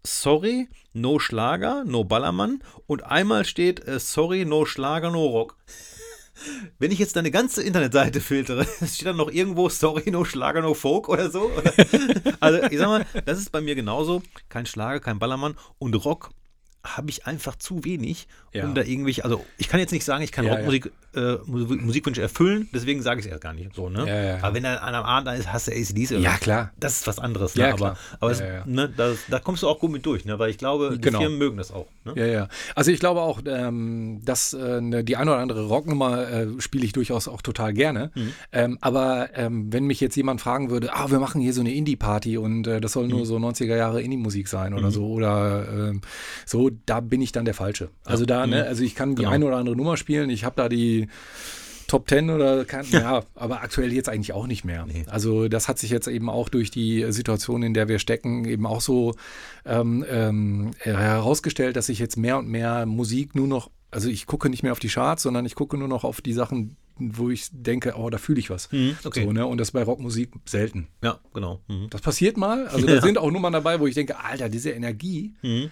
sorry, no Schlager, no Ballermann und einmal steht, äh, sorry, no Schlager, no Rock. Wenn ich jetzt deine ganze Internetseite filtere, steht dann noch irgendwo Sorry, no Schlager, no Folk oder so? Oder? Also ich sag mal, das ist bei mir genauso. Kein Schlager, kein Ballermann und Rock habe ich einfach zu wenig, Ja. um da irgendwelche, also ich kann jetzt nicht sagen, ich kann Ja, Rockmusik, Äh, Mu- Musikwünsche erfüllen, deswegen sage ich es erst gar nicht so, ne? Ja, ja. Aber wenn da an einem Abend da ist, hast du ACDs oder Ja, klar. Das ist was anderes, ne? Ja, aber klar. aber Ja, es, ja. Ne, da, da kommst du auch gut mit durch, ne? Weil ich glaube, die Genau. Firmen mögen das auch. Ne? Ja, ja. Also ich glaube auch, ähm, dass äh, ne, die eine oder andere Rocknummer äh, spiele ich durchaus auch total gerne. Mhm. Ähm, aber ähm, wenn mich jetzt jemand fragen würde, ah, wir machen hier so eine Indie-Party und äh, das soll Mhm. nur so 90er Jahre Indie-Musik sein oder so oder ähm, so, da bin ich dann der Falsche. Also da, ne, also ich kann die Genau. eine oder andere Nummer spielen, ich habe da die Top Ten oder kann, ja, aber aktuell jetzt eigentlich auch nicht mehr. Nee. Also das hat sich jetzt eben auch durch die Situation, in der wir stecken, eben auch so ähm, ähm, herausgestellt, dass ich jetzt mehr und mehr Musik nur noch, also ich gucke nicht mehr auf die Charts, sondern ich gucke nur noch auf die Sachen, wo ich denke, oh, da fühle ich was. Mhm, okay. So, ne? Und das bei Rockmusik selten. Ja, genau. Mhm. Das passiert mal. Also da sind auch Nummern dabei, wo ich denke, Alter, diese Energie, Mhm.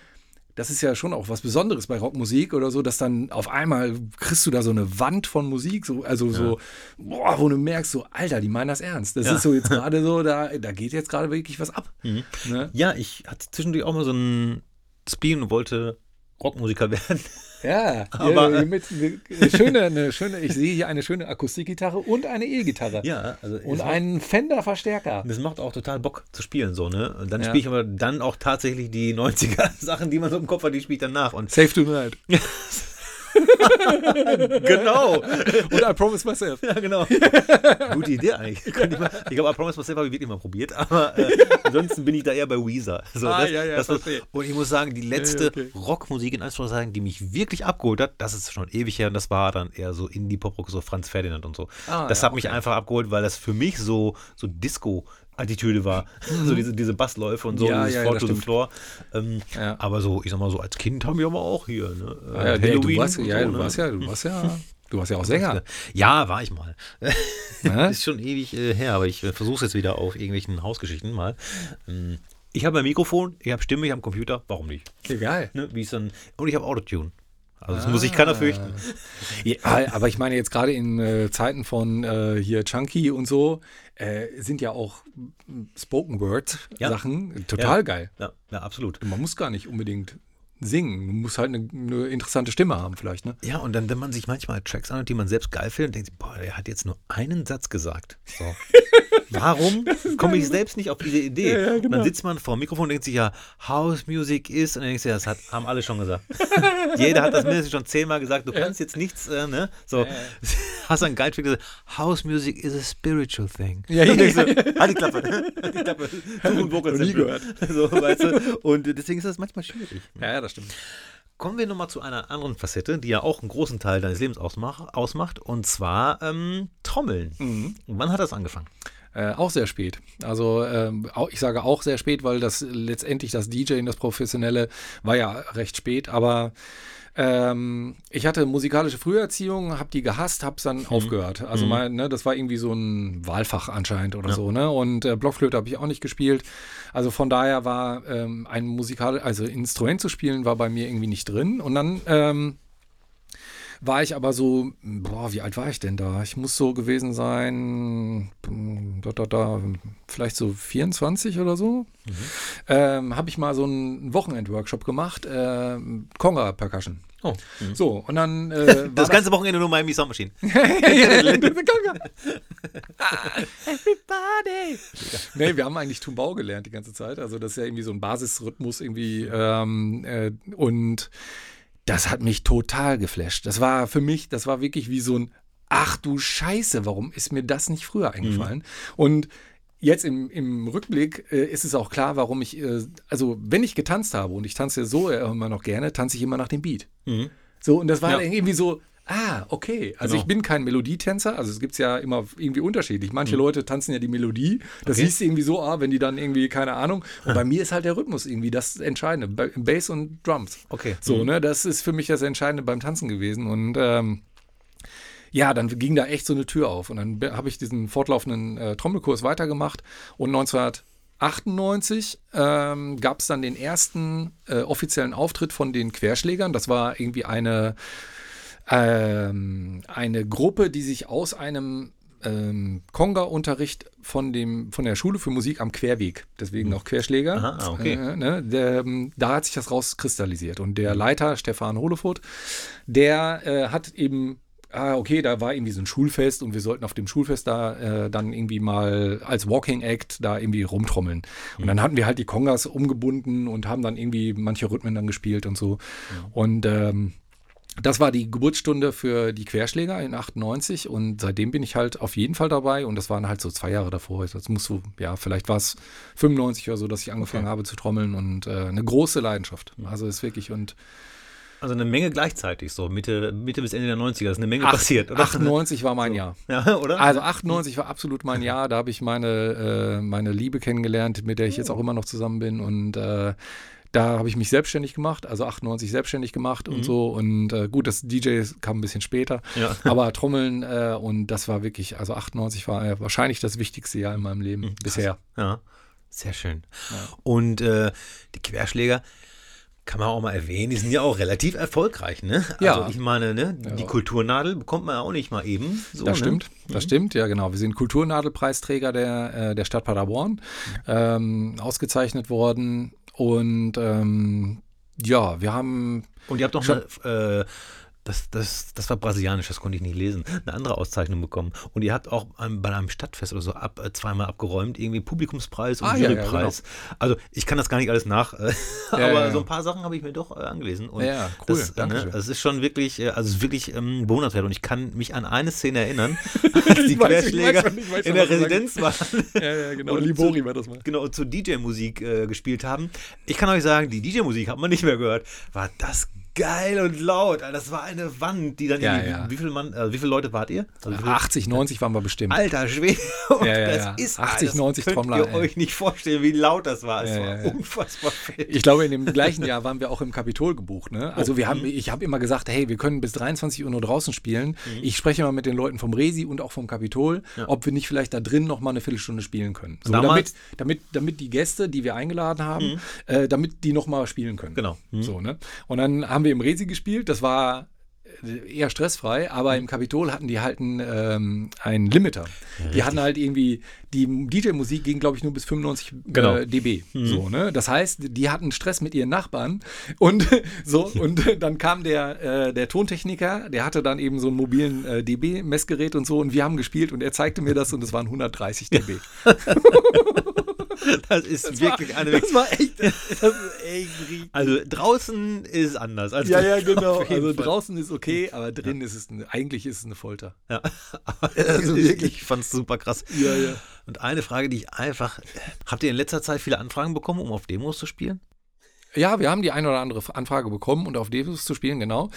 Das ist ja schon auch was Besonderes bei Rockmusik oder so, dass dann auf einmal kriegst du da so eine Wand von Musik, so, also so, boah, wo du merkst, so, Alter, die meinen das ernst. Das Ja. ist so jetzt gerade so, da, da geht jetzt gerade wirklich was ab. Mhm. Ne? Ja, ich hatte zwischendurch auch mal so einen Spleen und wollte Rockmusiker werden. Ja, Aber, ja, äh, mit, eine schöne, eine schöne, ich sehe hier eine schöne Akustikgitarre und eine E-Gitarre. Ja, also Und einen Fender-Verstärker. das macht auch total Bock zu spielen, so, ne? Und dann Ja. spiele ich aber dann auch tatsächlich die 90er-Sachen, die man so im Kopf hat, die spiele ich dann nach. Und Safe Tonight. genau. Und I Promise Myself. Ja, genau. Gute Idee eigentlich. Ich mal- ich glaube, I Promise Myself habe ich wirklich mal probiert, aber äh, ansonsten bin ich da eher bei Weezer. So, Ah, das, ja, ja, das, was- und ich muss sagen, die letzte okay. Rockmusik in Anführungszeichen, die mich wirklich abgeholt hat, das ist schon ewig her und das war dann eher so Indie-Pop-Rock, so Franz Ferdinand und so. Ah, das ja, hat mich okay. einfach abgeholt, weil das für mich so, so Disco- Attitüde war. so diese, diese Bassläufe und so, Mhm. Ja, dieses ja, Floor to the. Floor. Ähm, Ja. Aber so, ich sag mal so, als Kind haben wir aber auch hier, ne? Ah, ja, nee, du warst, und ja, so, du ne? warst ja, du warst ja, du warst ja auch Sänger. Ja, war ich mal. Ne? ist schon ewig äh, her, aber ich äh, versuche es jetzt wieder auf irgendwelchen Hausgeschichten mal. Ähm, ich habe ein Mikrofon, ich habe Stimme, ich habe einen Computer, warum nicht? Egal. Ne? Wie es dann, und ich habe Autotune. Also das muss ich keiner fürchten. Ja, aber ich meine jetzt gerade in äh, Zeiten von äh, hier Chunky und so äh, sind ja auch Spoken Word Ja. Sachen total Ja. geil. Ja, ja, absolut. Man muss gar nicht unbedingt singen. Du musst halt eine, eine, interessante Stimme haben, vielleicht, ne? Ja, und dann, wenn man sich manchmal Tracks anhört, die man selbst geil findet, denkt sich, boah, der hat jetzt nur einen Satz gesagt. So. Warum komme ich selbst nicht auf diese Idee? Ja, ja, genau. dann sitzt man vor dem Mikrofon und denkt sich ja, House Music ist, und dann denkst du, ja, das hat, haben alle schon gesagt. Jeder hat das mindestens schon zehnmal gesagt, du kannst jetzt nichts, äh, ne? So, hast einen Guide gesagt, House Music is a spiritual thing. Ja, ja, ja. So, halt die Klappe, halt die Klappe. Such ein Vocal nie gehört. So, weißt du? Und deswegen ist das manchmal schwierig. Ja, ja, das stimmt. Kommen wir nochmal zu einer anderen Facette, die ja auch einen großen Teil deines Lebens ausmacht, ausmacht und zwar ähm, Trommeln. Mhm. Wann hat das angefangen? Äh, auch sehr spät. Also ähm, ich sage auch sehr spät, weil das letztendlich das DJing, das Professionelle, war ja recht spät, aber ähm, ich hatte musikalische Früherziehung, habe die gehasst, habe es dann mhm. aufgehört. Also mhm. mein, ne, das war irgendwie so ein Wahlfach anscheinend oder ja. so. Ne? Und äh, Blockflöte habe ich auch nicht gespielt. Also von daher war ähm, ein musikal, also Instrument zu spielen, war bei mir irgendwie nicht drin. Und dann ähm, war ich aber so, boah, wie alt war ich denn da? Ich muss so gewesen sein, da, da, da, vielleicht so 24 oder so. Mhm. Ähm, Habe ich mal so einen Wochenend-Workshop gemacht, äh, Conga Percussion. Oh. Mhm. So, und dann. Äh, das ganze Wochenende nur Miami Sound Machine. Everybody! nee, wir haben eigentlich Tumbau gelernt die ganze Zeit. Also, das ist ja irgendwie so ein Basisrhythmus irgendwie. Ähm, äh, und das hat mich total geflasht. Das war für mich, das war wirklich wie so ein, ach du Scheiße, warum ist mir das nicht früher eingefallen? Mhm. Und jetzt im, im Rückblick äh, ist es auch klar, warum ich, äh, also wenn ich getanzt habe und ich tanze so immer noch gerne, tanze ich immer nach dem Beat. Mhm. So, und das war ja. irgendwie so, Ah, okay. Also genau. ich bin kein Melodietänzer. Also es gibt es ja immer irgendwie unterschiedlich. Manche mhm. Leute tanzen ja die Melodie. Das okay. siehst du irgendwie so, ah, wenn die dann irgendwie, keine Ahnung. Und bei mir ist halt der Rhythmus irgendwie das Entscheidende. Bass und Drums. Okay. So, mhm. ne? Das ist für mich das Entscheidende beim Tanzen gewesen. Und ähm, ja, dann ging da echt so eine Tür auf. Und dann habe ich diesen fortlaufenden äh, Trommelkurs weitergemacht. Und 1998 ähm, gab es dann den ersten äh, offiziellen Auftritt von den Querschlägern. Das war irgendwie eine ähm, eine Gruppe, die sich aus einem ähm, Konga-Unterricht von, von der Schule für Musik am Querweg, deswegen auch Querschläger. Aha, ah, okay. Äh, ne, der, da hat sich das rauskristallisiert. Und der Leiter, Stefan Hohlefurt, der äh, hat eben ah, okay, da war irgendwie so ein Schulfest und wir sollten auf dem Schulfest da äh, dann irgendwie mal als Walking Act da irgendwie rumtrommeln. Und dann hatten wir halt die Kongas umgebunden und haben dann irgendwie manche Rhythmen dann gespielt und so. Mhm. Und ähm, das war die Geburtsstunde für die Querschläger in 98 und seitdem bin ich halt auf jeden Fall dabei und das waren halt so zwei Jahre davor. Das muss so, ja, vielleicht war es 95 oder so, dass ich angefangen okay. habe zu trommeln und äh, eine große Leidenschaft. Also ist wirklich und also eine Menge gleichzeitig, so Mitte, Mitte bis Ende der 90er ist eine Menge Ach, passiert, oder? 98 war mein so. Jahr. Ja, oder? Also 98 war absolut mein Jahr. Da habe ich meine, äh, meine Liebe kennengelernt, mit der ich jetzt auch immer noch zusammen bin. Und äh, da habe ich mich selbstständig gemacht, also 98 selbstständig gemacht mhm. und so. Und äh, gut, das DJ kam ein bisschen später, ja. aber Trommeln äh, und das war wirklich, also 98 war wahrscheinlich das wichtigste Jahr in meinem Leben mhm, bisher. Ja, sehr schön. Ja. Und äh, die Querschläger, kann man auch mal erwähnen, die sind ja auch relativ erfolgreich, ne? Also ja. ich meine, ne, ja. die Kulturnadel bekommt man ja auch nicht mal eben. So, das ne? stimmt, das mhm. stimmt, ja genau. Wir sind Kulturnadelpreisträger der, äh, der Stadt Paderborn, mhm. ähm, ausgezeichnet worden und ähm, ja, wir haben. Und ihr habt doch eine, äh, das, das, das war brasilianisch, das konnte ich nicht lesen, eine andere Auszeichnung bekommen. Und ihr habt auch bei einem Stadtfest oder so ab, äh, zweimal abgeräumt, irgendwie Publikumspreis und ah, Jurypreis. Ja, ja, genau. Also ich kann das gar nicht alles nach, äh, aber so ein paar Sachen habe ich mir doch äh, angelesen. Und ja, cool, das, ne, das ist schon wirklich, also es ist wirklich ähm, bewundernswert. Und ich kann mich an eine Szene erinnern, als die Querschläger in der Residenz waren. Ja, ja, genau. Und Libori war das mal. Genau, und zu DJ-Musik äh, gespielt haben. Ich kann euch sagen, die DJ-Musik hat man nicht mehr gehört. War das geil und laut. Das war eine Wand, die dann ja, ja. Wie, viele Mann, also wie viele Leute wart ihr? Also 80, 90 waren wir bestimmt. Alter Schwede. Ja, ja, das ist 80, 90 könnt Trommler. Könnt ihr euch nicht vorstellen, wie laut das war. Es war unfassbar fett. Ich glaube, in dem gleichen Jahr waren wir auch im Kapitol gebucht. Ne? Also oh, wir haben, ich habe immer gesagt, hey, wir können bis 23 Uhr nur draußen spielen. Mhm. Ich spreche mal mit den Leuten vom Resi und auch vom Kapitol, ob wir nicht vielleicht da drin noch mal eine Viertelstunde spielen können. So, damit, damit, damit die Gäste, die wir eingeladen haben, mhm. äh, damit die noch mal spielen können. Genau. Mhm. So, ne? Und dann haben wir im Resi gespielt gespielt. Das war eher stressfrei, aber im Kapitol hatten die halt einen, ähm, einen Limiter. Ja, die hatten halt irgendwie, die DJ-Musik ging, glaube ich, nur bis 95 genau. äh, dB. Mhm. So, ne? Das heißt, die hatten Stress mit ihren Nachbarn und so, und dann kam der, äh, der Tontechniker, der hatte dann eben so einen mobilen äh, dB-Messgerät und so und wir haben gespielt und er zeigte mir das und es waren 130 dB. Das ist das wirklich war, eine. Das war echt, das echt. Also draußen ist anders. Als ja, ja, genau. Also draußen ist okay, aber drin ja. ist es eine, eigentlich ist es eine Folter. Ja. also wirklich, ich fand es super krass. Ja, ja. Und eine Frage, die ich einfach. Habt ihr in letzter Zeit viele Anfragen bekommen, um auf Demos zu spielen? Ja, wir haben die eine oder andere Anfrage bekommen und auf Devils zu spielen, genau.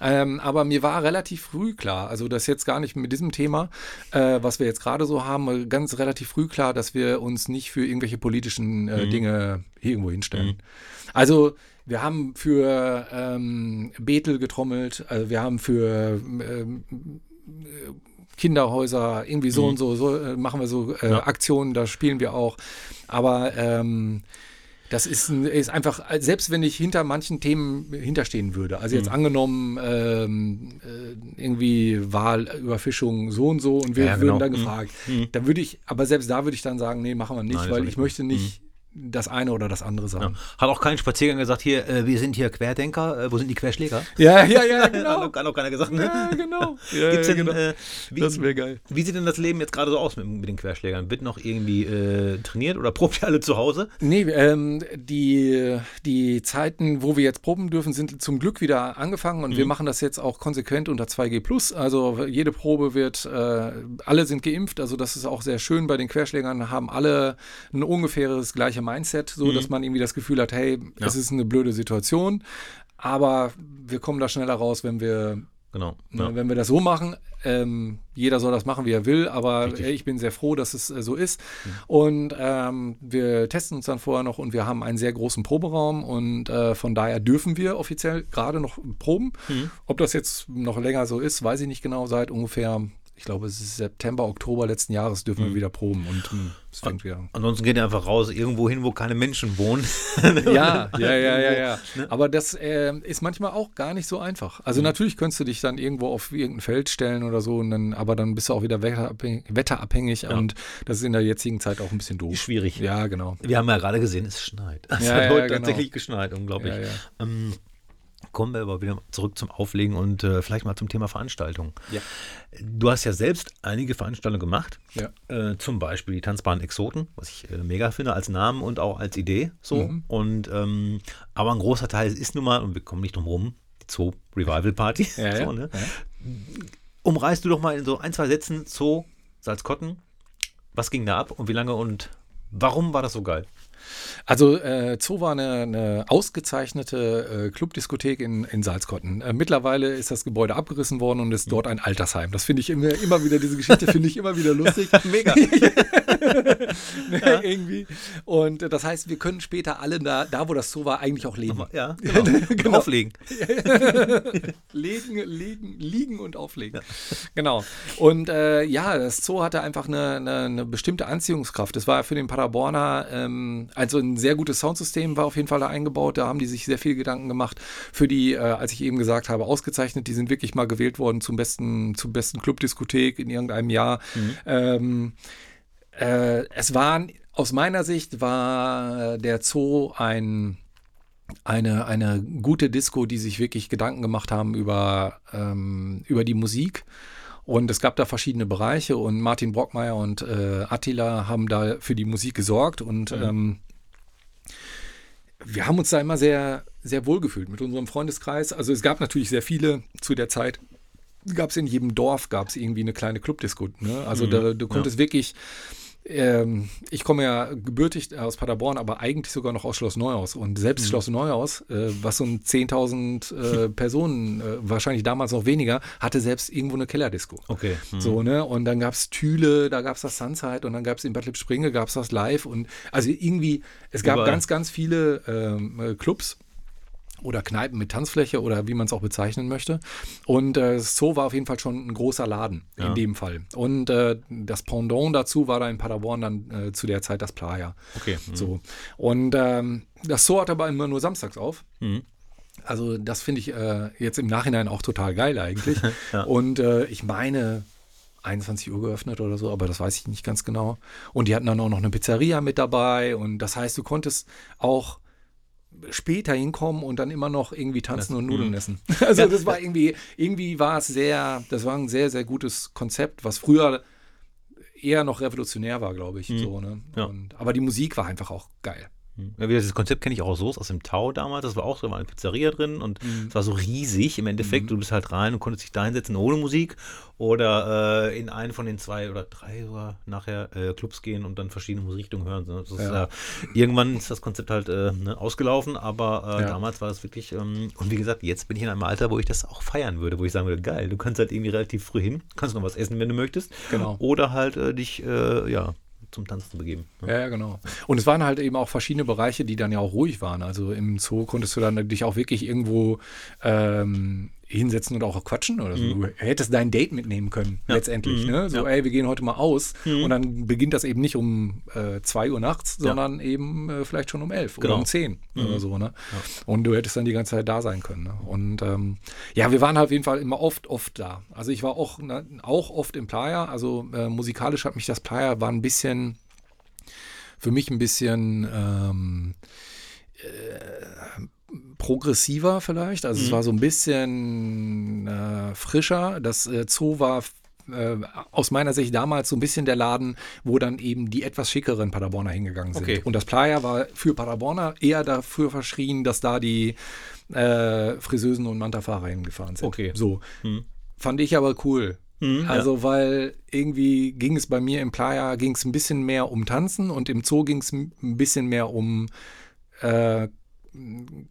Ähm, aber mir war relativ früh klar, also das jetzt gar nicht mit diesem Thema, äh, was wir jetzt gerade so haben, ganz relativ früh klar, dass wir uns nicht für irgendwelche politischen äh, mhm. Dinge irgendwo hinstellen. Mhm. Also wir haben für ähm, Bethel getrommelt, äh, wir haben für ähm, Kinderhäuser, irgendwie so mhm. und so, so äh, machen wir so äh, ja. Aktionen, da spielen wir auch. Aber ähm, das ist, ist, einfach, selbst wenn ich hinter manchen Themen hinterstehen würde, also jetzt mhm. angenommen, ähm, äh, irgendwie Wahlüberfischung so und so und wir ja, würden genau. dann mhm. gefragt, mhm. dann würde ich, aber selbst da würde ich dann sagen, nee, machen wir nicht, Nein, weil ich möchte nicht mhm das eine oder das andere sagen. Ja. Hat auch kein Spaziergang gesagt, hier, äh, wir sind hier Querdenker, äh, wo sind die Querschläger? Ja, ja, ja, genau. hat, auch, keiner gesagt, ne? Ja, genau. Ja, Gibt's denn, genau. Äh, wie, das wäre geil. Wie sieht denn das Leben jetzt gerade so aus mit, mit, den Querschlägern? Wird noch irgendwie äh, trainiert oder probt ihr alle zu Hause? Nee, ähm, die, die Zeiten, wo wir jetzt proben dürfen, sind zum Glück wieder angefangen und mhm. wir machen das jetzt auch konsequent unter 2G+. Also jede Probe wird, äh, alle sind geimpft, also das ist auch sehr schön. Bei den Querschlägern haben alle ein ungefähres gleiche Mindset, so mhm. dass man irgendwie das Gefühl hat, hey, ja. es ist eine blöde Situation, aber wir kommen da schneller raus, wenn wir Genau. Ne, ja. Wenn wir das so machen, ähm, jeder soll das machen, wie er will, aber Richtig. ich bin sehr froh, dass es äh, so ist. Mhm. Und ähm, wir testen uns dann vorher noch und wir haben einen sehr großen Proberaum und äh, von daher dürfen wir offiziell gerade noch proben. Mhm. Ob das jetzt noch länger so ist, weiß ich nicht genau. Seit ungefähr ich glaube, es ist September, Oktober letzten Jahres dürfen mhm. wir wieder proben und hm, es fängt wieder an. Ansonsten geht ihr einfach raus, irgendwo hin, wo keine Menschen wohnen. ja, ja, ja, ja, ja. Ne? Aber das äh, ist manchmal auch gar nicht so einfach. Also mhm. natürlich könntest du dich dann irgendwo auf irgendein Feld stellen oder so, und dann, aber dann bist du auch wieder wetterabhängig, wetterabhängig ja. und das ist in der jetzigen Zeit auch ein bisschen doof. Schwierig. Ja, genau. Wir haben ja gerade gesehen, es schneit. Es ja, hat ja, heute genau. tatsächlich geschneit, unglaublich. Ja, ähm, kommen wir aber wieder zurück zum Auflegen und äh, vielleicht mal zum Thema Veranstaltung. Ja. Du hast ja selbst einige Veranstaltungen gemacht, ja. äh, zum Beispiel die Tanzbahn Exoten, was ich äh, mega finde als Namen und auch als Idee. So. Mhm. Und ähm, aber ein großer Teil ist nun mal, und wir kommen nicht drum rum, die Zoo Revival Party. Ja, so, ne? Umreißt du doch mal in so ein, zwei Sätzen Zoo Salzkotten. Was ging da ab und wie lange und warum war das so geil? Also äh, Zoo war eine, eine ausgezeichnete äh, Clubdiskothek in, in Salzkotten. Äh, mittlerweile ist das Gebäude abgerissen worden und ist dort ein Altersheim. Das finde ich immer, immer wieder, diese Geschichte finde ich immer wieder lustig. Mega. ne, ja. Irgendwie. Und äh, das heißt, wir können später alle da, da wo das Zoo war, eigentlich auch leben. Ja, genau. genau. Auflegen. legen, legen, liegen und auflegen. Ja. Genau. Und äh, ja, das Zoo hatte einfach eine, eine, eine bestimmte Anziehungskraft. Das war für den Paderborner ähm, also ein sehr gutes Soundsystem war auf jeden Fall da eingebaut. Da haben die sich sehr viel Gedanken gemacht für die, äh, als ich eben gesagt habe, ausgezeichnet. Die sind wirklich mal gewählt worden zum besten, zum besten Clubdiskothek in irgendeinem Jahr. Mhm. Ähm, äh, es war aus meiner Sicht war der Zoo ein eine, eine gute Disco, die sich wirklich Gedanken gemacht haben über, ähm, über die Musik. Und es gab da verschiedene Bereiche und Martin Brockmeier und äh, Attila haben da für die Musik gesorgt und mhm. ähm, wir haben uns da immer sehr, sehr wohl gefühlt mit unserem Freundeskreis. Also es gab natürlich sehr viele zu der Zeit. Gab es in jedem Dorf, gab es irgendwie eine kleine Clubdisco. Ne? Also mhm. da, du konntest ja. wirklich ähm, ich komme ja gebürtig aus Paderborn, aber eigentlich sogar noch aus Schloss Neuhaus. Und selbst mhm. Schloss Neuhaus, äh, was so ein 10.000 äh, Personen, äh, wahrscheinlich damals noch weniger, hatte selbst irgendwo eine Kellerdisco. Okay. Mhm. So, ne? Und dann gab es Thüle, da gab es das Sunside und dann gab es in Bad Lippspringe, gab es das Live. Und also irgendwie, es gab Überall. ganz, ganz viele ähm, äh, Clubs oder Kneipen mit Tanzfläche oder wie man es auch bezeichnen möchte. Und äh, So war auf jeden Fall schon ein großer Laden ja. in dem Fall. Und äh, das Pendant dazu war da in Paderborn dann äh, zu der Zeit das Playa. Okay. Mhm. So. Und ähm, das So hat aber immer nur samstags auf. Mhm. Also das finde ich äh, jetzt im Nachhinein auch total geil eigentlich. Ja. Und äh, ich meine 21 Uhr geöffnet oder so, aber das weiß ich nicht ganz genau. Und die hatten dann auch noch eine Pizzeria mit dabei und das heißt, du konntest auch später hinkommen und dann immer noch irgendwie tanzen Das- und Nudeln mhm. essen. Also das war irgendwie, irgendwie war es sehr, das war ein sehr, sehr gutes Konzept, was früher eher noch revolutionär war, glaube ich. Mhm. So, ne? Ja. und, aber die Musik war einfach auch geil. Ja, wie das Konzept kenne ich auch so aus dem Tau damals. Das war auch so, da war eine Pizzeria drin und es war so riesig im Endeffekt. Du bist halt rein und konntest dich da hinsetzen ohne Musik oder äh, in einen von den zwei oder drei sogar nachher äh, Clubs gehen und dann verschiedene Musikrichtungen hören. ne? Das ist, Ja. äh, irgendwann ist das Konzept halt äh, ne, ausgelaufen, aber äh, Ja. damals war es wirklich, ähm, und wie gesagt, jetzt bin ich in einem Alter, wo ich das auch feiern würde, wo ich sagen würde, geil, du kannst halt irgendwie relativ früh hin, kannst noch was essen, wenn du möchtest. Genau. Oder halt äh, dich, ja, zum Tanzen begeben. ne? Ja, ja, genau. Und es waren halt eben auch verschiedene Bereiche, die dann ja auch ruhig waren. Also im Zoo konntest du dann dich auch wirklich irgendwo ähm, hinsetzen und auch quatschen oder so. Du hättest dein Date mitnehmen können, Mhm. Ja. letztendlich. Mhm. Ne? So, Ja. ey, wir gehen heute mal aus. Mhm. Und dann beginnt das eben nicht um äh, 2 Uhr nachts, Ja. sondern eben äh, vielleicht schon um 11 Genau. oder um 10 Mhm. oder so. Ne? Und du hättest dann die ganze Zeit da sein können. Ne? Und ähm, ja, wir waren halt auf jeden Fall immer oft, oft da. Also ich war auch, ne, auch oft im Playa. Also äh, musikalisch hat mich das Playa war ein bisschen für mich ein bisschen ähm, äh, progressiver vielleicht. Also es Mhm. war so ein bisschen äh, frischer. Das äh, Zoo war äh, aus meiner Sicht damals so ein bisschen der Laden, wo dann eben die etwas schickeren Paderborner hingegangen sind. Okay. Und das Playa war für Paderborner eher dafür verschrien, dass da die äh, Friseusen und Mantafahrer hingefahren sind. Okay. So. Mhm. Fand ich aber cool. Mhm, ja. Also, weil irgendwie ging es bei mir im Playa ging es ein bisschen mehr um Tanzen und im Zoo ging es ein bisschen mehr um äh,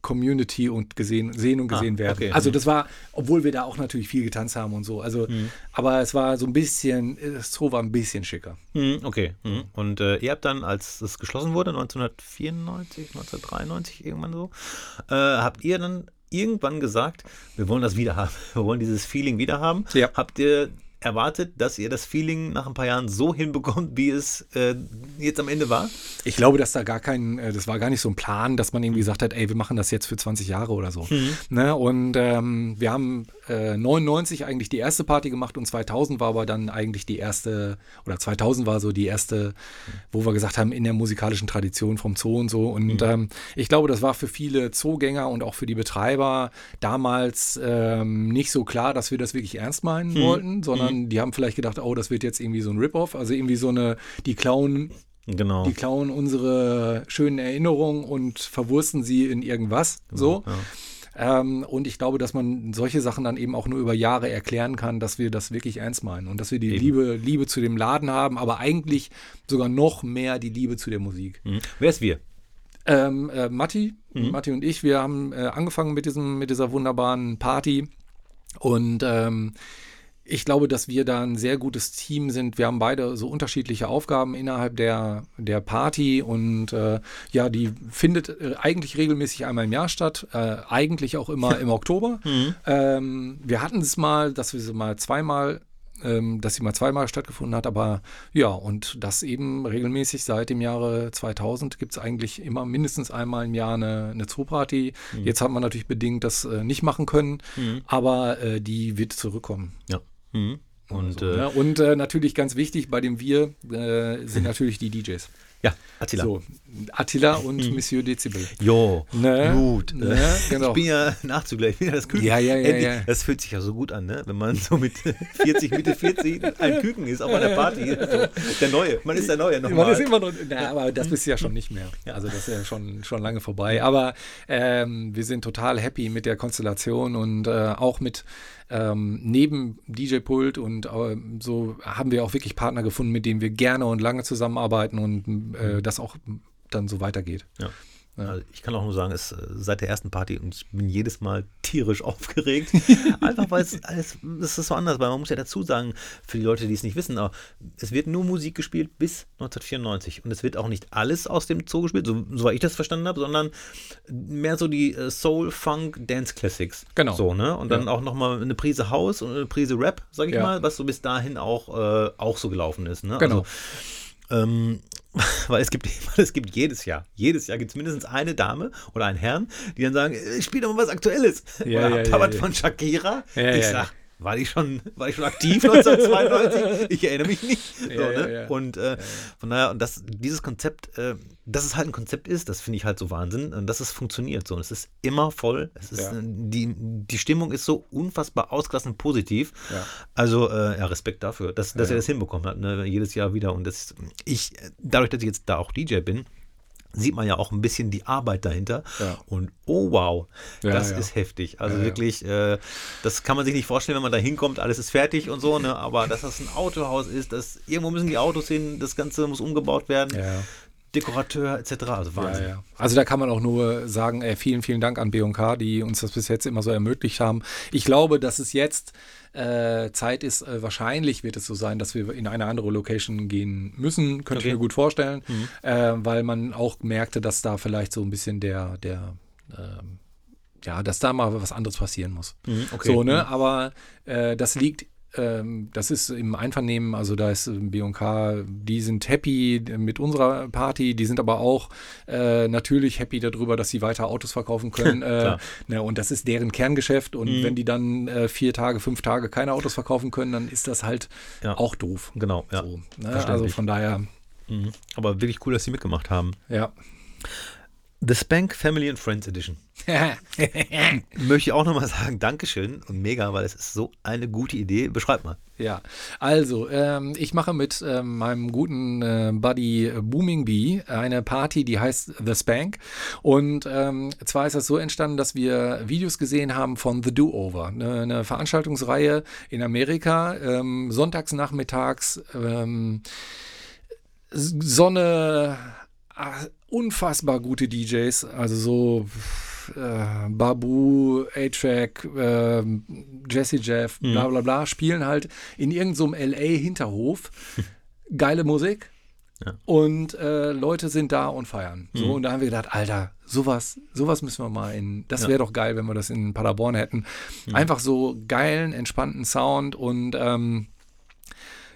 Community und gesehen, sehen und Ah, gesehen werden. okay. Also Mhm. das war, obwohl wir da auch natürlich viel getanzt haben und so. Also, Mhm. aber es war so ein bisschen, das Zoo war ein bisschen schicker. Mhm, okay. Mhm. Und äh, ihr habt dann, als es geschlossen wurde, 1994, 1993, irgendwann so, äh, habt ihr dann irgendwann gesagt, wir wollen das wieder haben. Wir wollen dieses Feeling wieder haben. Ja. Habt ihr erwartet, dass ihr das Feeling nach ein paar Jahren so hinbekommt, wie es äh, jetzt am Ende war? Ich glaube, dass da gar kein, äh, das war gar nicht so ein Plan, dass man irgendwie gesagt hat, ey, wir machen das jetzt für 20 Jahre oder so. Ne? Und ähm, wir haben äh, 99 eigentlich die erste Party gemacht und 2000 war aber dann eigentlich die erste, oder 2000 war so die erste, wo wir gesagt haben, in der musikalischen Tradition vom Zoo und so. Und ähm, ich glaube, das war für viele Zoogänger und auch für die Betreiber damals ähm, nicht so klar, dass wir das wirklich ernst meinen wollten, sondern die haben vielleicht gedacht, oh, das wird jetzt irgendwie so ein Rip-Off, also irgendwie so eine, die klauen Genau. die klauen unsere schönen Erinnerungen und verwursten sie in irgendwas. So. Ähm, und ich glaube, dass man solche Sachen dann eben auch nur über Jahre erklären kann, dass wir das wirklich ernst meinen und dass wir die Eben. Liebe, Liebe zu dem Laden haben, aber eigentlich sogar noch mehr die Liebe zu der Musik. Mhm. Wer ist wir? Ähm, äh, Matti, Matti und ich, wir haben äh, angefangen mit, diesem, mit dieser wunderbaren Party und ähm, ich glaube, dass wir da ein sehr gutes Team sind. Wir haben beide so unterschiedliche Aufgaben innerhalb der, der Party und äh, ja, die findet äh, eigentlich regelmäßig einmal im Jahr statt, äh, eigentlich auch immer im Oktober. Ähm, wir hatten es mal, dass wir sie mal zweimal ähm, dass sie mal zweimal stattgefunden hat, aber ja, und das eben regelmäßig seit dem Jahre 2000 gibt es eigentlich immer mindestens einmal im Jahr eine, eine Zooparty. Jetzt hat man natürlich bedingt das äh, nicht machen können, aber äh, die wird zurückkommen. Ja. Mhm. Und So, äh, ne? und äh, natürlich ganz wichtig bei dem Wir äh, sind natürlich die DJs. ja, Attila. So, Attila und Monsieur Dezibel. Jo, Ne? gut. Ne? Genau. Ich bin ja Nachzugler, ich bin ja das Küken. Ja, ja, ja, ja. Das fühlt sich ja so gut an, ne? wenn man so mit 40, Mitte 40 ein Küken ist auf einer Party. So, der Neue, man ist der Neue Man nochmal. ist immer noch, na, aber das bist du ja schon nicht mehr. Also das ist ja schon, schon lange vorbei. Aber ähm, wir sind total happy mit der Konstellation und äh, auch mit ähm, neben DJ-Pult und äh, so haben wir auch wirklich Partner gefunden, mit denen wir gerne und lange zusammenarbeiten und äh, das auch dann so weitergeht. Ja. Also ich kann auch nur sagen, es äh, seit der ersten Party und ich bin jedes Mal tierisch aufgeregt. Einfach weil es alles, es ist so anders, weil man muss ja dazu sagen, für die Leute, die es nicht wissen, aber es wird nur Musik gespielt bis 1994 und es wird auch nicht alles aus dem Zoo gespielt, so, soweit ich das verstanden habe, sondern mehr so die äh, Soul, Funk, Dance Classics. Genau. So, ne? Und dann Ja. auch nochmal eine Prise House und eine Prise Rap, sag ich Ja. mal, was so bis dahin auch, äh, auch so gelaufen ist. Ne? Genau. Also, ähm, weil es gibt, es gibt jedes Jahr, jedes Jahr gibt es mindestens eine Dame oder einen Herrn, die dann sagen, ich spiele doch mal was Aktuelles. Ja, oder ja, ja, ja. von Shakira? Ja, ich ja, sag, war die schon, war die schon aktiv 1992? ich erinnere mich nicht. So, Ja, ja, ne? ja. Und äh, von daher, und das, dieses Konzept, äh, dass es halt ein Konzept ist, das finde ich halt so Wahnsinn, und dass es funktioniert. So, und es ist immer voll. Es ist, äh, die, die Stimmung ist so unfassbar ausgelassen positiv. Also, äh, ja, Respekt dafür, dass, dass er das hinbekommen hat, ne? jedes Jahr wieder. Und das, ich, dadurch, dass ich jetzt da auch DJ bin, sieht man ja auch ein bisschen die Arbeit dahinter. Ja. Und oh wow, Ja, das ja. ist heftig. Also Ja, ja. wirklich, äh, das kann man sich nicht vorstellen, wenn man da hinkommt, alles ist fertig und so, ne? Aber dass das ein Autohaus ist, dass irgendwo müssen die Autos hin, das Ganze muss umgebaut werden, Ja. Dekorateur etc. Also Ja, Wahnsinn. ja. Also da kann man auch nur sagen, ey, vielen, vielen Dank an B&K, die uns das bis jetzt immer so ermöglicht haben. Ich glaube, dass es jetzt äh, Zeit ist, äh, wahrscheinlich wird es so sein, dass wir in eine andere Location gehen müssen, könnte Okay. ich mir gut vorstellen, Mhm. äh, weil man auch merkte, dass da vielleicht so ein bisschen der, der ähm, ja, dass da mal was anderes passieren muss. Mhm, okay. So, ne? Aber äh, das liegt, das ist im Einvernehmen, also da ist B&K, die sind happy mit unserer Party, die sind aber auch äh, natürlich happy darüber, dass sie weiter Autos verkaufen können. äh, ne? Und das ist deren Kerngeschäft und Mhm. wenn die dann äh, vier Tage, fünf Tage keine Autos verkaufen können, dann ist das halt Ja. auch doof. Genau, ja. So, ne? Also von daher, Mhm. Aber wirklich cool, dass sie mitgemacht haben. ja. The Spank Family and Friends Edition. Möchte ich auch nochmal sagen, Dankeschön und mega, weil es ist so eine gute Idee. Beschreib mal. Ja, also ähm, ich mache mit ähm, meinem guten äh, Buddy Booming Bee eine Party, die heißt The Spank. Und ähm, zwar ist das so entstanden, dass wir Videos gesehen haben von The Do-Over, eine, eine Veranstaltungsreihe in Amerika, ähm, sonntags nachmittags, ähm, Sonne, unfassbar gute DJs, also so äh, Babu, A-Track, ähm, Jesse Jeff, bla bla bla, spielen halt in irgendeinem LA-Hinterhof geile Musik. Ja. Und äh, Leute sind da und feiern. So, und da haben wir gedacht, Alter, sowas, sowas müssen wir mal in. Das Ja. wäre doch geil, wenn wir das in Paderborn hätten. Einfach so geilen, entspannten Sound und ähm,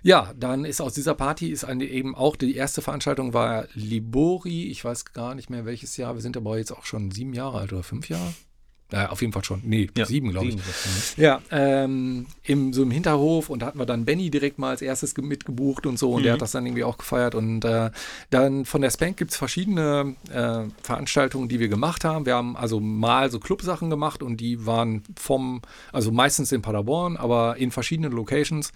ja, dann ist aus dieser Party ist eine, eben auch die erste Veranstaltung war Libori. Ich weiß gar nicht mehr welches Jahr. Wir sind aber jetzt auch schon sieben Jahre alt oder fünf Jahre. Naja, auf jeden Fall schon. Nee, Ja, sieben, glaube ich. sieben, das- Ja, ähm, im, so im Hinterhof und da hatten wir dann Benny direkt mal als erstes ge- mitgebucht und so und der hat das dann irgendwie auch gefeiert und äh, dann von der Spank gibt es verschiedene äh, Veranstaltungen, die wir gemacht haben. Wir haben also mal so Clubsachen gemacht und die waren vom, also meistens in Paderborn, aber in verschiedenen Locations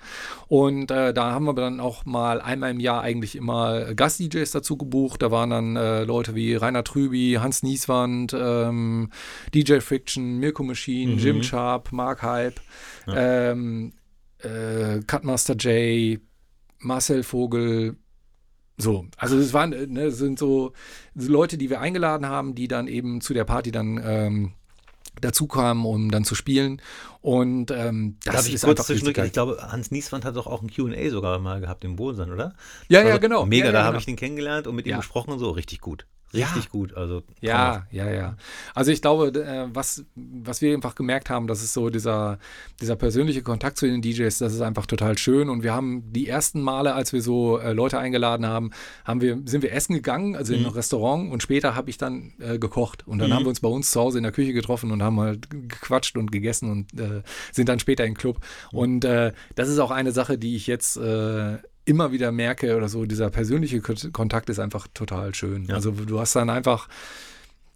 und äh, da haben wir dann auch mal einmal im Jahr eigentlich immer Gast-DJs dazu gebucht. Da waren dann äh, Leute wie Rainer Trüby, Hans Nieswand, ähm, DJ Friction, Mirko Machine, Jim Sharp, Mark Hype, ähm, äh, Cutmaster J, Marcel Vogel. So, also es waren, äh, ne, sind so, Leute, die wir eingeladen haben, die dann eben zu der Party dann ähm, dazu kamen, um dann zu spielen. Und ähm, das Darf ich ist kurz einfach zwischendurch, ich glaube, Hans Nieswand hat doch auch ein Q&A sogar mal gehabt im Bohlsand, oder? Ja, ja, genau. Mega, ja, da ja, habe genau. ich den kennengelernt und mit ihm Ja. gesprochen und so, richtig gut. Ja. Richtig gut, also Ja, ja, ja. Also ich glaube, äh, was, was wir einfach gemerkt haben, das ist so dieser, dieser persönliche Kontakt zu den DJs, das ist einfach total schön. Und wir haben die ersten Male, als wir so äh, Leute eingeladen haben, haben wir, sind wir essen gegangen, also in Mhm. ein Restaurant und später habe ich dann äh, gekocht. Und dann haben wir uns bei uns zu Hause in der Küche getroffen und haben halt gequatscht und gegessen und äh, sind dann später im Club. Mhm. Und äh, das ist auch eine Sache, die ich jetzt äh, immer wieder merke oder so, dieser persönliche Kon- Kontakt ist einfach total schön. Ja. Also du hast dann einfach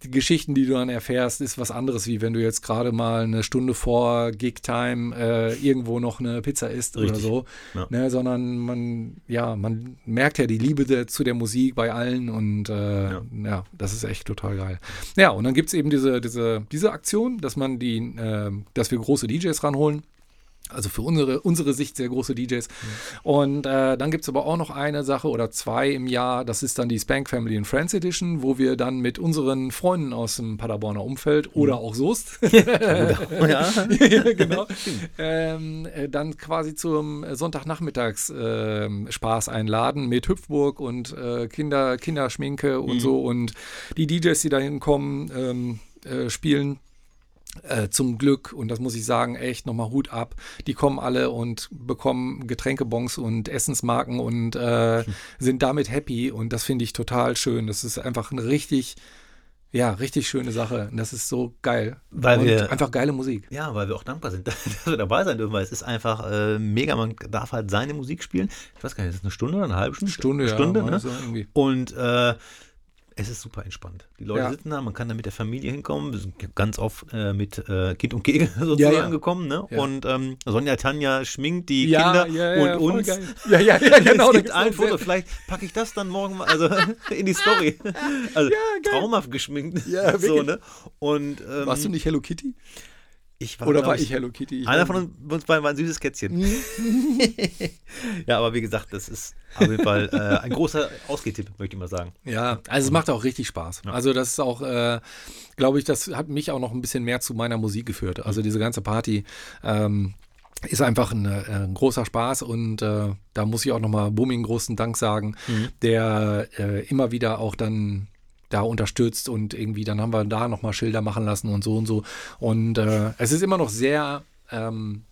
die Geschichten, die du dann erfährst, ist was anderes, wie wenn du jetzt gerade mal eine Stunde vor Gig-Time äh, irgendwo noch eine Pizza isst oder Richtig. so. Ja. Ne, sondern man, ja, man merkt ja die Liebe der, zu der Musik bei allen und äh, ja. Ja. das ist echt total geil. Ja, und dann gibt es eben diese, diese, diese Aktion, dass man die, äh, dass wir große DJs ranholen. Also für unsere, unsere Sicht sehr große DJs. Und äh, dann gibt es aber auch noch eine Sache oder zwei im Jahr, das ist dann die Spank Family and Friends Edition, wo wir dann mit unseren Freunden aus dem Paderborner Umfeld oder auch Soest, ja. genau, ähm, äh, dann quasi zum Sonntagnachmittags ähm, Spaß einladen mit Hüpfburg und äh, Kinder, Kinderschminke und so. Und die DJs, die da hinkommen, ähm, äh, spielen Äh, zum Glück, und das muss ich sagen, echt nochmal Hut ab. Die kommen alle und bekommen Getränkebons und Essensmarken und äh, hm. sind damit happy. Und das finde ich total schön. Das ist einfach ein richtig, ja, richtig schöne Sache. Und das ist so geil. Weil und wir einfach geile Musik. Ja, weil wir auch dankbar sind, dass wir dabei sein dürfen, weil es ist einfach äh, mega. Man darf halt seine Musik spielen. Ich weiß gar nicht, ist das eine Stunde oder eine halbe Stunde? Stunde, Stunde, ja, ne? so. Und äh, es ist super entspannt. Die Leute Ja. sitzen da, man kann da mit der Familie hinkommen. Wir sind ganz oft äh, mit äh, Kind und Kegel sozusagen Ja, ja. gekommen. Ne? Und ähm, Sonja Tanja schminkt die Kinder und uns. Geil. Ja, ja, ja, genau. es gibt ein Foto, sehr- vielleicht packe ich das dann morgen mal also in die Story. Also traumhaft geschminkt. Ja, so, ne? Und ähm, Warst du nicht Hello Kitty? Ich war, Oder war ich Hello Kitty? Ich Einer von uns, beiden war ein süßes Kätzchen. Mhm. ja, aber wie gesagt, das ist auf jeden Fall äh, ein großer Ausgehtipp, möchte ich mal sagen. Ja, also es macht auch richtig Spaß. Ja. Also das ist auch, äh, glaube ich, das hat mich auch noch ein bisschen mehr zu meiner Musik geführt. Also diese ganze Party ähm, ist einfach ein, äh, ein großer Spaß und äh, da muss ich auch nochmal Booming großen Dank sagen, der äh, immer wieder auch dann da unterstützt und irgendwie, dann haben wir da nochmal Schilder machen lassen und so und so. Und äh, es ist immer noch sehr, ähm,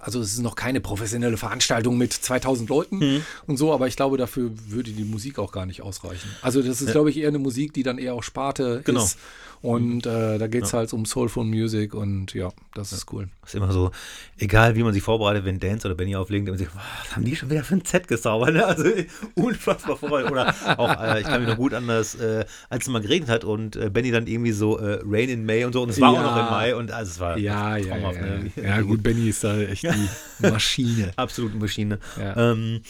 also es ist noch keine professionelle Veranstaltung mit 2000 Leuten Mhm. und so, aber ich glaube, dafür würde die Musik auch gar nicht ausreichen. Also das ist, Ja. glaube ich, eher eine Musik, die dann eher auch Sparte Genau. ist. Und äh, da geht es halt um Soulful Music und ja, das ist cool. ist immer so, egal wie man sich vorbereitet, wenn Dance oder Benny auflegt, dann sich, was haben die schon wieder für ein Z gezaubert? Ne? Also unfassbar vorbereitet. Oder auch, äh, ich kann mich noch gut an das, äh, als es mal geregnet hat und äh, Benny dann irgendwie so äh, Rain in May und so und es war Ja. auch noch im Mai und also es war Ja, ja, ja. Ja, ne? ja gut, Benny ist da echt die Maschine. absolute Maschine. Ja. Ähm,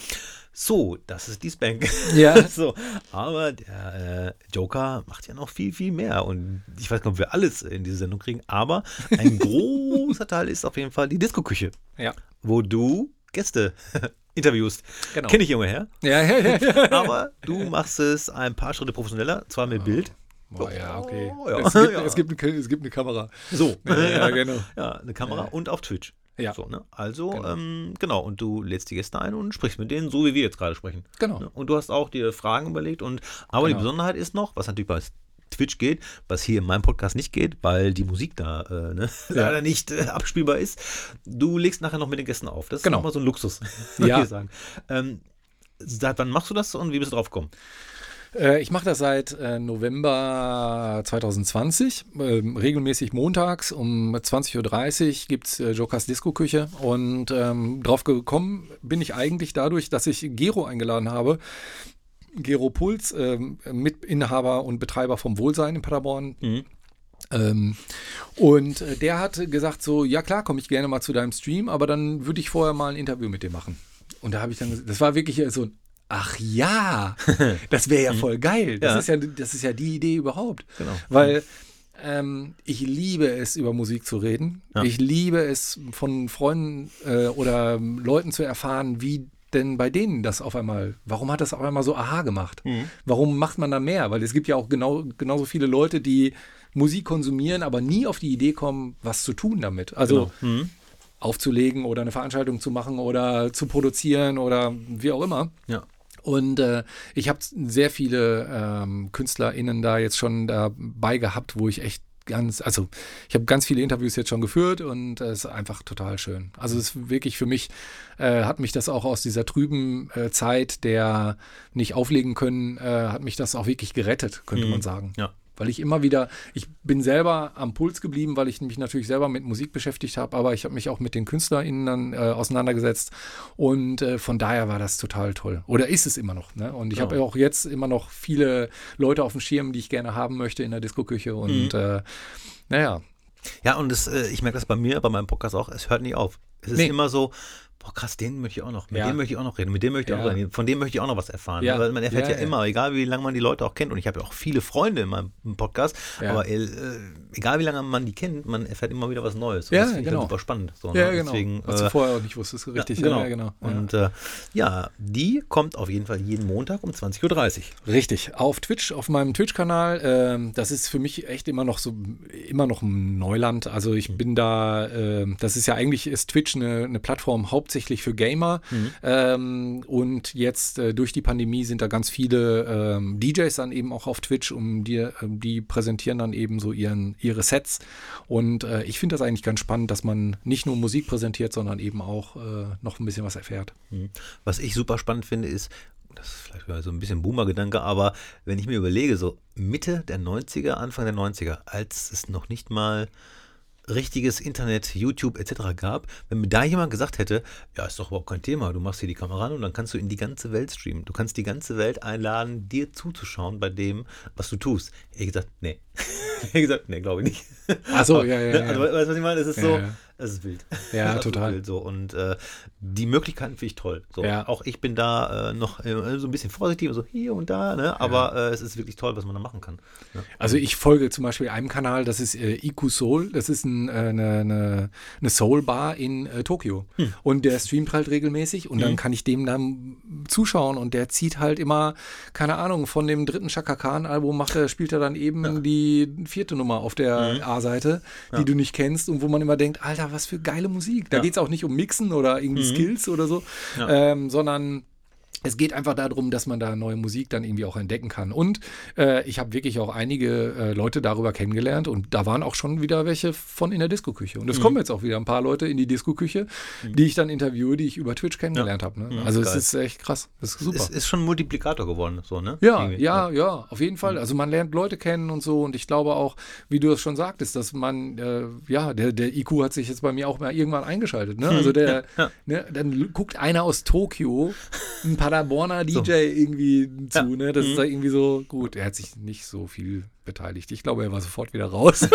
so, das ist die Spank. Ja. so, aber der äh, Joker macht ja noch viel, viel mehr. Und ich weiß gar nicht, ob wir alles in diese Sendung kriegen, aber ein großer Teil ist auf jeden Fall die Disco-Küche, Ja, wo du Gäste interviewst. Genau. Kenne ich, Junge, her. ja, ja. ja, ja. Aber du machst es ein paar Schritte professioneller, zwar mit Bild. Boah, ja, okay. Oh, ja. Es, gibt, Ja. es, gibt eine, es gibt eine Kamera. So. Ja, ja, genau. Ja, eine Kamera und auf Twitch. Ja. So, ne? Also, Genau. ähm, genau, und du lädst die Gäste ein und sprichst mit denen, so wie wir jetzt gerade sprechen. Genau. Ne? Und du hast auch dir Fragen überlegt und aber die Genau. Besonderheit ist noch, was natürlich bei Twitch geht, was hier in meinem Podcast nicht geht, weil die Musik da äh, ne, leider nicht äh, abspielbar ist. Du legst nachher noch mit den Gästen auf. Das ist Genau. nochmal so ein Luxus, würde Ja. ich sagen. Ähm, seit wann machst du das und wie bist du drauf gekommen? Äh, ich mache das seit äh, November 2020, ähm, regelmäßig montags um 20.30 Uhr gibt es äh, Jokers Disco-Küche und ähm, drauf gekommen bin ich eigentlich dadurch, dass ich Gero eingeladen habe. Gero Puls, ähm, Mitinhaber und Betreiber vom Wohlsein in Paderborn, Mhm. ähm, und der hat gesagt so, ja klar, komme ich gerne mal zu deinem Stream, aber dann würde ich vorher mal ein Interview mit dir machen. Und da habe ich dann, das war wirklich so ein, ach ja, das wäre ja voll geil. Das Ja. ist ja, das ist ja die Idee überhaupt. Genau. Weil ähm, ich liebe es, über Musik zu reden. Ja. Ich liebe es, von Freunden äh, oder ähm, Leuten zu erfahren, wie denn bei denen das auf einmal, warum hat das auf einmal so aha gemacht? Mhm. Warum macht man da mehr? Weil es gibt ja auch genau, genauso viele Leute, die Musik konsumieren, aber nie auf die Idee kommen, was zu tun damit. Also Genau. Mhm. aufzulegen oder eine Veranstaltung zu machen oder zu produzieren oder wie auch immer. Ja. Und äh, ich habe sehr viele ähm, KünstlerInnen da jetzt schon dabei gehabt, wo ich echt ganz, also ich habe ganz viele Interviews jetzt schon geführt und es ist einfach total schön. Also es ist wirklich für mich, äh, hat mich das auch aus dieser trüben äh, Zeit der nicht auflegen können, äh, hat mich das auch wirklich gerettet, könnte Mhm. man sagen. Ja. Weil ich immer wieder, ich bin selber am Puls geblieben, weil ich mich natürlich selber mit Musik beschäftigt habe, aber ich habe mich auch mit den KünstlerInnen dann äh, auseinandergesetzt und äh, von daher war das total toll. Oder ist es immer noch. Ne? Und ich Genau. habe auch jetzt immer noch viele Leute auf dem Schirm, die ich gerne haben möchte in der Disco-Küche und Mhm. äh, naja, Ja, und das, äh, ich merke das bei mir, bei meinem Podcast auch, es hört nie auf. Es ist Nee. immer so, boah krass, den möchte ich auch noch, mit Ja. dem möchte ich auch noch reden, mit dem möchte ich Ja. auch reden, von dem möchte ich auch noch was erfahren. Ja. Weil man erfährt ja, immer, egal wie lange man die Leute auch kennt, und ich habe ja auch viele Freunde in meinem Podcast, aber äh, egal wie lange man die kennt, man erfährt immer wieder was Neues. Und Ja, das finde ich genau. halt super spannend. So, ja, ne? genau. Deswegen, Was äh, du vorher auch nicht wusstest, richtig. Ja, genau. Ja, genau. Und äh, ja, die kommt auf jeden Fall jeden Montag um 20.30 Uhr. Richtig, auf Twitch, auf meinem Twitch-Kanal. Ähm, das ist für mich echt immer noch so, immer noch ein Neuland. Also ich bin da, ähm, das ist ja eigentlich, ist Twitch eine, eine Plattform hauptsächlich für Gamer. Mhm. Ähm, und jetzt äh, durch die Pandemie sind da ganz viele ähm, DJs dann eben auch auf Twitch, um die, äh, die präsentieren dann eben so ihren, ihre Sets. Und äh, ich finde das eigentlich ganz spannend, dass man nicht nur Musik präsentiert, sondern eben auch äh, noch ein bisschen was erfährt. Mhm. Was ich super spannend finde, ist, das ist vielleicht so ein bisschen Boomer-Gedanke, aber wenn ich mir überlege, so Mitte der 90er, Anfang der 90er, als es noch nicht mal richtiges Internet, YouTube etc. gab, wenn mir da jemand gesagt hätte, ja, ist doch überhaupt kein Thema, du machst hier die Kamera an und dann kannst du in die ganze Welt streamen. Du kannst die ganze Welt einladen, dir zuzuschauen bei dem, was du tust. Ich gesagt, nee. ich gesagt, nee, glaube ich nicht. Achso, ja, ja, ja. Also, weißt du, was ich meine? Es ist ja, so, ja. es ist wild. Ja, total. wild, so. Und äh, die Möglichkeiten finde ich toll. So. Ja. Auch ich bin da äh, noch äh, so ein bisschen vorsichtig, so hier und da, ne? aber äh, es ist wirklich toll, was man da machen kann. Ja. Also ich folge zum Beispiel einem Kanal, das ist äh, IQ Soul, das ist ein, äh, eine, eine, eine Soul-Bar in Tokio. Hm. Und der streamt halt regelmäßig und dann Mhm. kann ich dem dann zuschauen und der zieht halt immer, keine Ahnung, von dem dritten Chaka Khan-Album macht er, spielt er dann eben Ja. Die vierte Nummer auf der Mhm. A-Seite, die Ja. du nicht kennst und wo man immer denkt, Alter, was für geile Musik. Da Ja. geht es auch nicht um Mixen oder irgendwie Mhm. Skills oder so, ähm, sondern es geht einfach darum, dass man da neue Musik dann irgendwie auch entdecken kann. Und äh, ich habe wirklich auch einige äh, Leute darüber kennengelernt und da waren auch schon wieder welche von in der Disco-Küche. Und es Mhm. kommen jetzt auch wieder ein paar Leute in die Disco-Küche, die ich dann interviewe, die ich über Twitch kennengelernt habe. Ne? Mhm, Also es ist echt krass. Das ist super. Es ist schon ein Multiplikator geworden, so, ne? Ja, Irgendwie, ja, ja, auf jeden Fall. Also man lernt Leute kennen und so und ich glaube auch, wie du es schon sagtest, dass man, äh, ja, der, der IQ hat sich jetzt bei mir auch mal irgendwann eingeschaltet. Ne? Also der, ja. Ne, dann guckt einer aus Tokio, ein Paderborner DJ So. irgendwie zu. Ja. Ne? Das Mhm. ist da irgendwie so gut. Er hat sich nicht so viel beteiligt. Ich glaube, er war sofort wieder raus.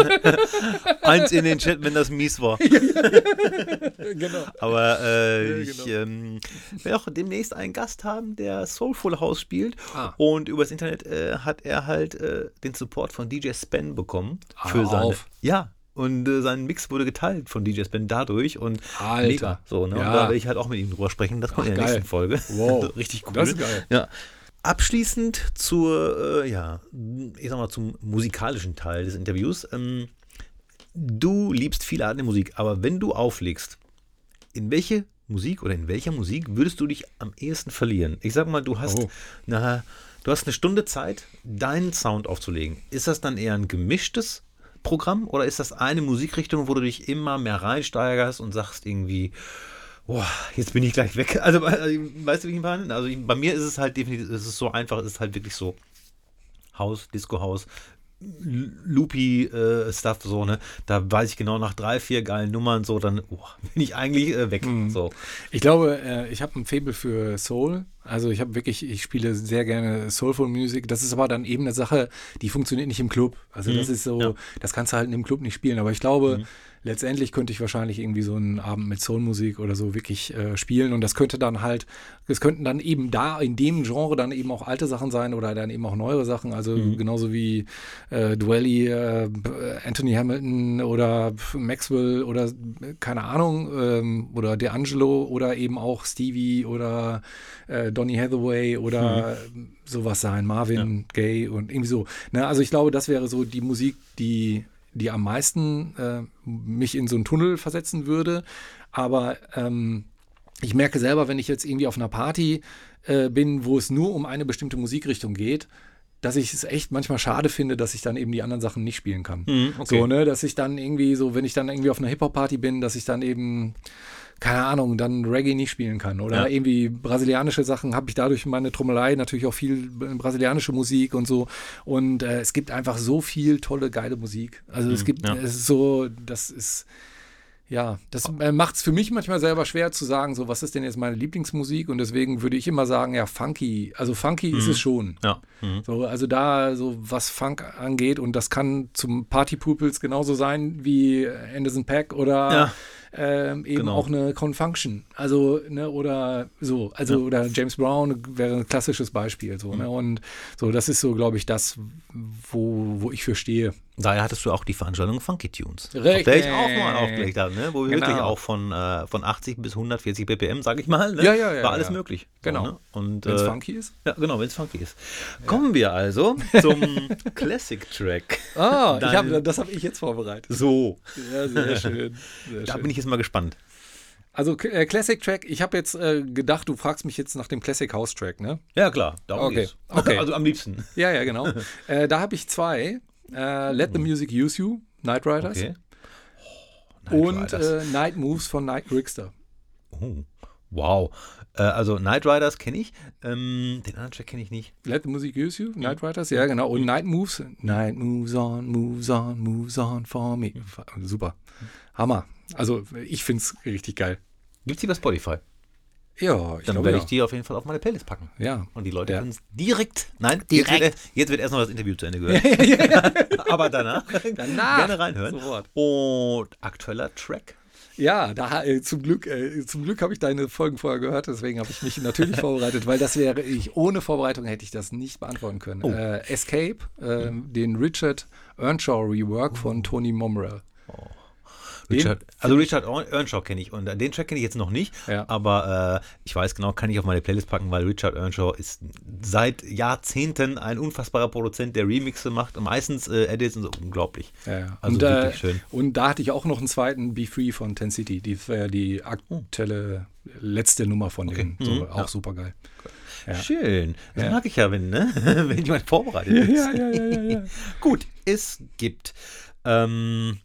Eins in den Chat, wenn das mies war. genau. Aber äh, Ja, ich genau. ähm, werde auch demnächst einen Gast haben, der Soulful House spielt. Ah. Und übers Internet äh, hat er halt äh, den Support von DJ Spen bekommen. Ah, für seine. auf. Ja. Und äh, sein Mix wurde geteilt von DJ Spen dadurch und Alter. mega. So, ne? Und Ja. da werde ich halt auch mit ihm drüber sprechen. Das kommt Ach, in der geil. nächsten Folge. Wow. Richtig cool. Das ist geil. Ja. Abschließend zur, äh, ja, ich sag mal, zum musikalischen Teil des Interviews. Ähm, du liebst viele Arten der Musik, aber wenn du auflegst, in welche Musik oder in welcher Musik würdest du dich am ehesten verlieren? Ich sag mal, du hast, Oh. na, du hast eine Stunde Zeit, deinen Sound aufzulegen. Ist das dann eher ein gemischtes Programm oder ist das eine Musikrichtung, wo du dich immer mehr reinsteigerst und sagst irgendwie, boah, jetzt bin ich gleich weg. Also, also weißt du, wie ich meine? Also ich, bei mir ist es halt definitiv, es ist so einfach, es ist halt wirklich so Haus, Disco-Haus, loopy äh, Stuff, so, ne? Da weiß ich genau nach drei, vier geilen Nummern, so, dann oh, bin ich eigentlich äh, weg. Mhm. So. Ich glaube, äh, ich habe ein Faible für Soul. Also ich habe wirklich, ich spiele sehr gerne Soulful Music. Das ist aber dann eben eine Sache, die funktioniert nicht im Club. Also das Mhm, ist so, ja. das kannst du halt im Club nicht spielen. Aber ich glaube, Mhm. Letztendlich könnte ich wahrscheinlich irgendwie so einen Abend mit Soulmusik oder so wirklich äh, spielen. Und das könnte dann halt, es könnten dann eben da in dem Genre dann eben auch alte Sachen sein oder dann eben auch neuere Sachen. Also Mhm. genauso wie äh, Dwelly, äh, Anthony Hamilton oder Maxwell oder keine Ahnung, ähm, oder D'Angelo oder eben auch Stevie oder äh, Donny Hathaway oder Mhm. sowas sein, Marvin Gaye und irgendwie so. Ne? Also ich glaube, das wäre so die Musik, die, die am meisten äh, mich in so einen Tunnel versetzen würde. Aber ähm, ich merke selber, wenn ich jetzt irgendwie auf einer Party äh, bin, wo es nur um eine bestimmte Musikrichtung geht, dass ich es echt manchmal schade finde, dass ich dann eben die anderen Sachen nicht spielen kann. Mhm, okay. So, ne, dass ich dann irgendwie so, wenn ich dann irgendwie auf einer Hip-Hop-Party bin, dass ich dann eben, keine Ahnung, dann Reggae nicht spielen kann. Oder Ja. irgendwie brasilianische Sachen habe ich dadurch meine Trommelei natürlich auch viel brasilianische Musik und so. Und äh, es gibt einfach so viel tolle, geile Musik. Also es Mhm, gibt, ja. es ist so, das ist. Ja, das äh, macht es für mich manchmal selber schwer zu sagen, so was ist denn jetzt meine Lieblingsmusik und deswegen würde ich immer sagen, ja, funky. Also funky ist Mhm. es schon. Ja. Mhm. So, also da, so was Funk angeht, und das kann zum Party Pupils genauso sein wie Anderson Pack oder Ja. ähm, eben Genau. auch eine Confunction. Also, ne, oder so, also, Ja. oder James Brown wäre ein klassisches Beispiel. So, Mhm. ne? Und so, das ist so, glaube ich, das, wo, wo ich für stehe. Daher hattest du auch die Veranstaltung Funky Tunes. Auf Richtig. der ich auch mal aufgelegt habe, ne? wo wir Genau. wirklich auch von, äh, von 80 bis 140 BPM, sag ich mal, ne? Ja, ja, ja, war alles möglich. Genau. So, ne? Und, Wenn es äh, funky ist. Ja, genau, wenn es funky ist. Kommen wir also zum Classic-Track. Ah, ich Dein- hab, das habe ich jetzt vorbereitet. So, Ja, sehr schön. Sehr da schön. bin ich jetzt mal gespannt. Also äh, Classic Track, ich habe jetzt äh, gedacht, du fragst mich jetzt nach dem Classic House Track, ne? Ja, klar. Darum Okay, geht's. okay. Also am liebsten. Ja, ja, genau. äh, da habe ich zwei. Äh, Let the Music Use You, Night Riders. Okay. Oh, Night Und Riders. äh, Night Moves von Night Rickster. oh, wow. Äh, also Night Riders kenne ich. Ähm, den anderen Track kenne ich nicht. Let the Music Use You, Night Riders, ja, genau. Und Night Moves. Night moves on, moves on, moves on for me. Super. Hammer. Also, ich finde es richtig geil. Gibt's die bei Spotify? Ja, ich Dann glaube, werde ja. ich die auf jeden Fall auf meine Playlist packen. Ja. Und die Leute Ja. können es direkt. Nein, Direkt. Jetzt, wird, erst- jetzt wird erst noch das Interview zu Ende gehört. Aber danach, Danach. gerne reinhören. Sofort. Und aktueller Track. Ja, da, äh, zum Glück, äh, zum Glück habe ich deine Folgen vorher gehört, deswegen habe ich mich natürlich vorbereitet, weil das wäre ich ohne Vorbereitung hätte ich das nicht beantworten können. Oh. Äh, Escape, äh, den Richard Earnshaw Rework Oh. von Tony Momrell. Den Richard, also Richard Earnshaw kenne ich und den Track kenne ich jetzt noch nicht, Ja. aber äh, ich weiß genau, kann ich auf meine Playlist packen, weil Richard Earnshaw ist seit Jahrzehnten ein unfassbarer Produzent, der Remixe macht und meistens äh, Edits und so unglaublich. Ja, ja. Also und, wirklich äh, schön. Und da hatte ich auch noch einen zweiten Be Free von Ten City, die wäre die aktuelle letzte Nummer von denen. So, Mhm, auch ja. super geil. Ja. Schön. Das Ja. mag ich ja, wenn, ne? wenn jemand vorbereitet ist. ja, ja, ja, ja. Gut, es gibt. Ähm,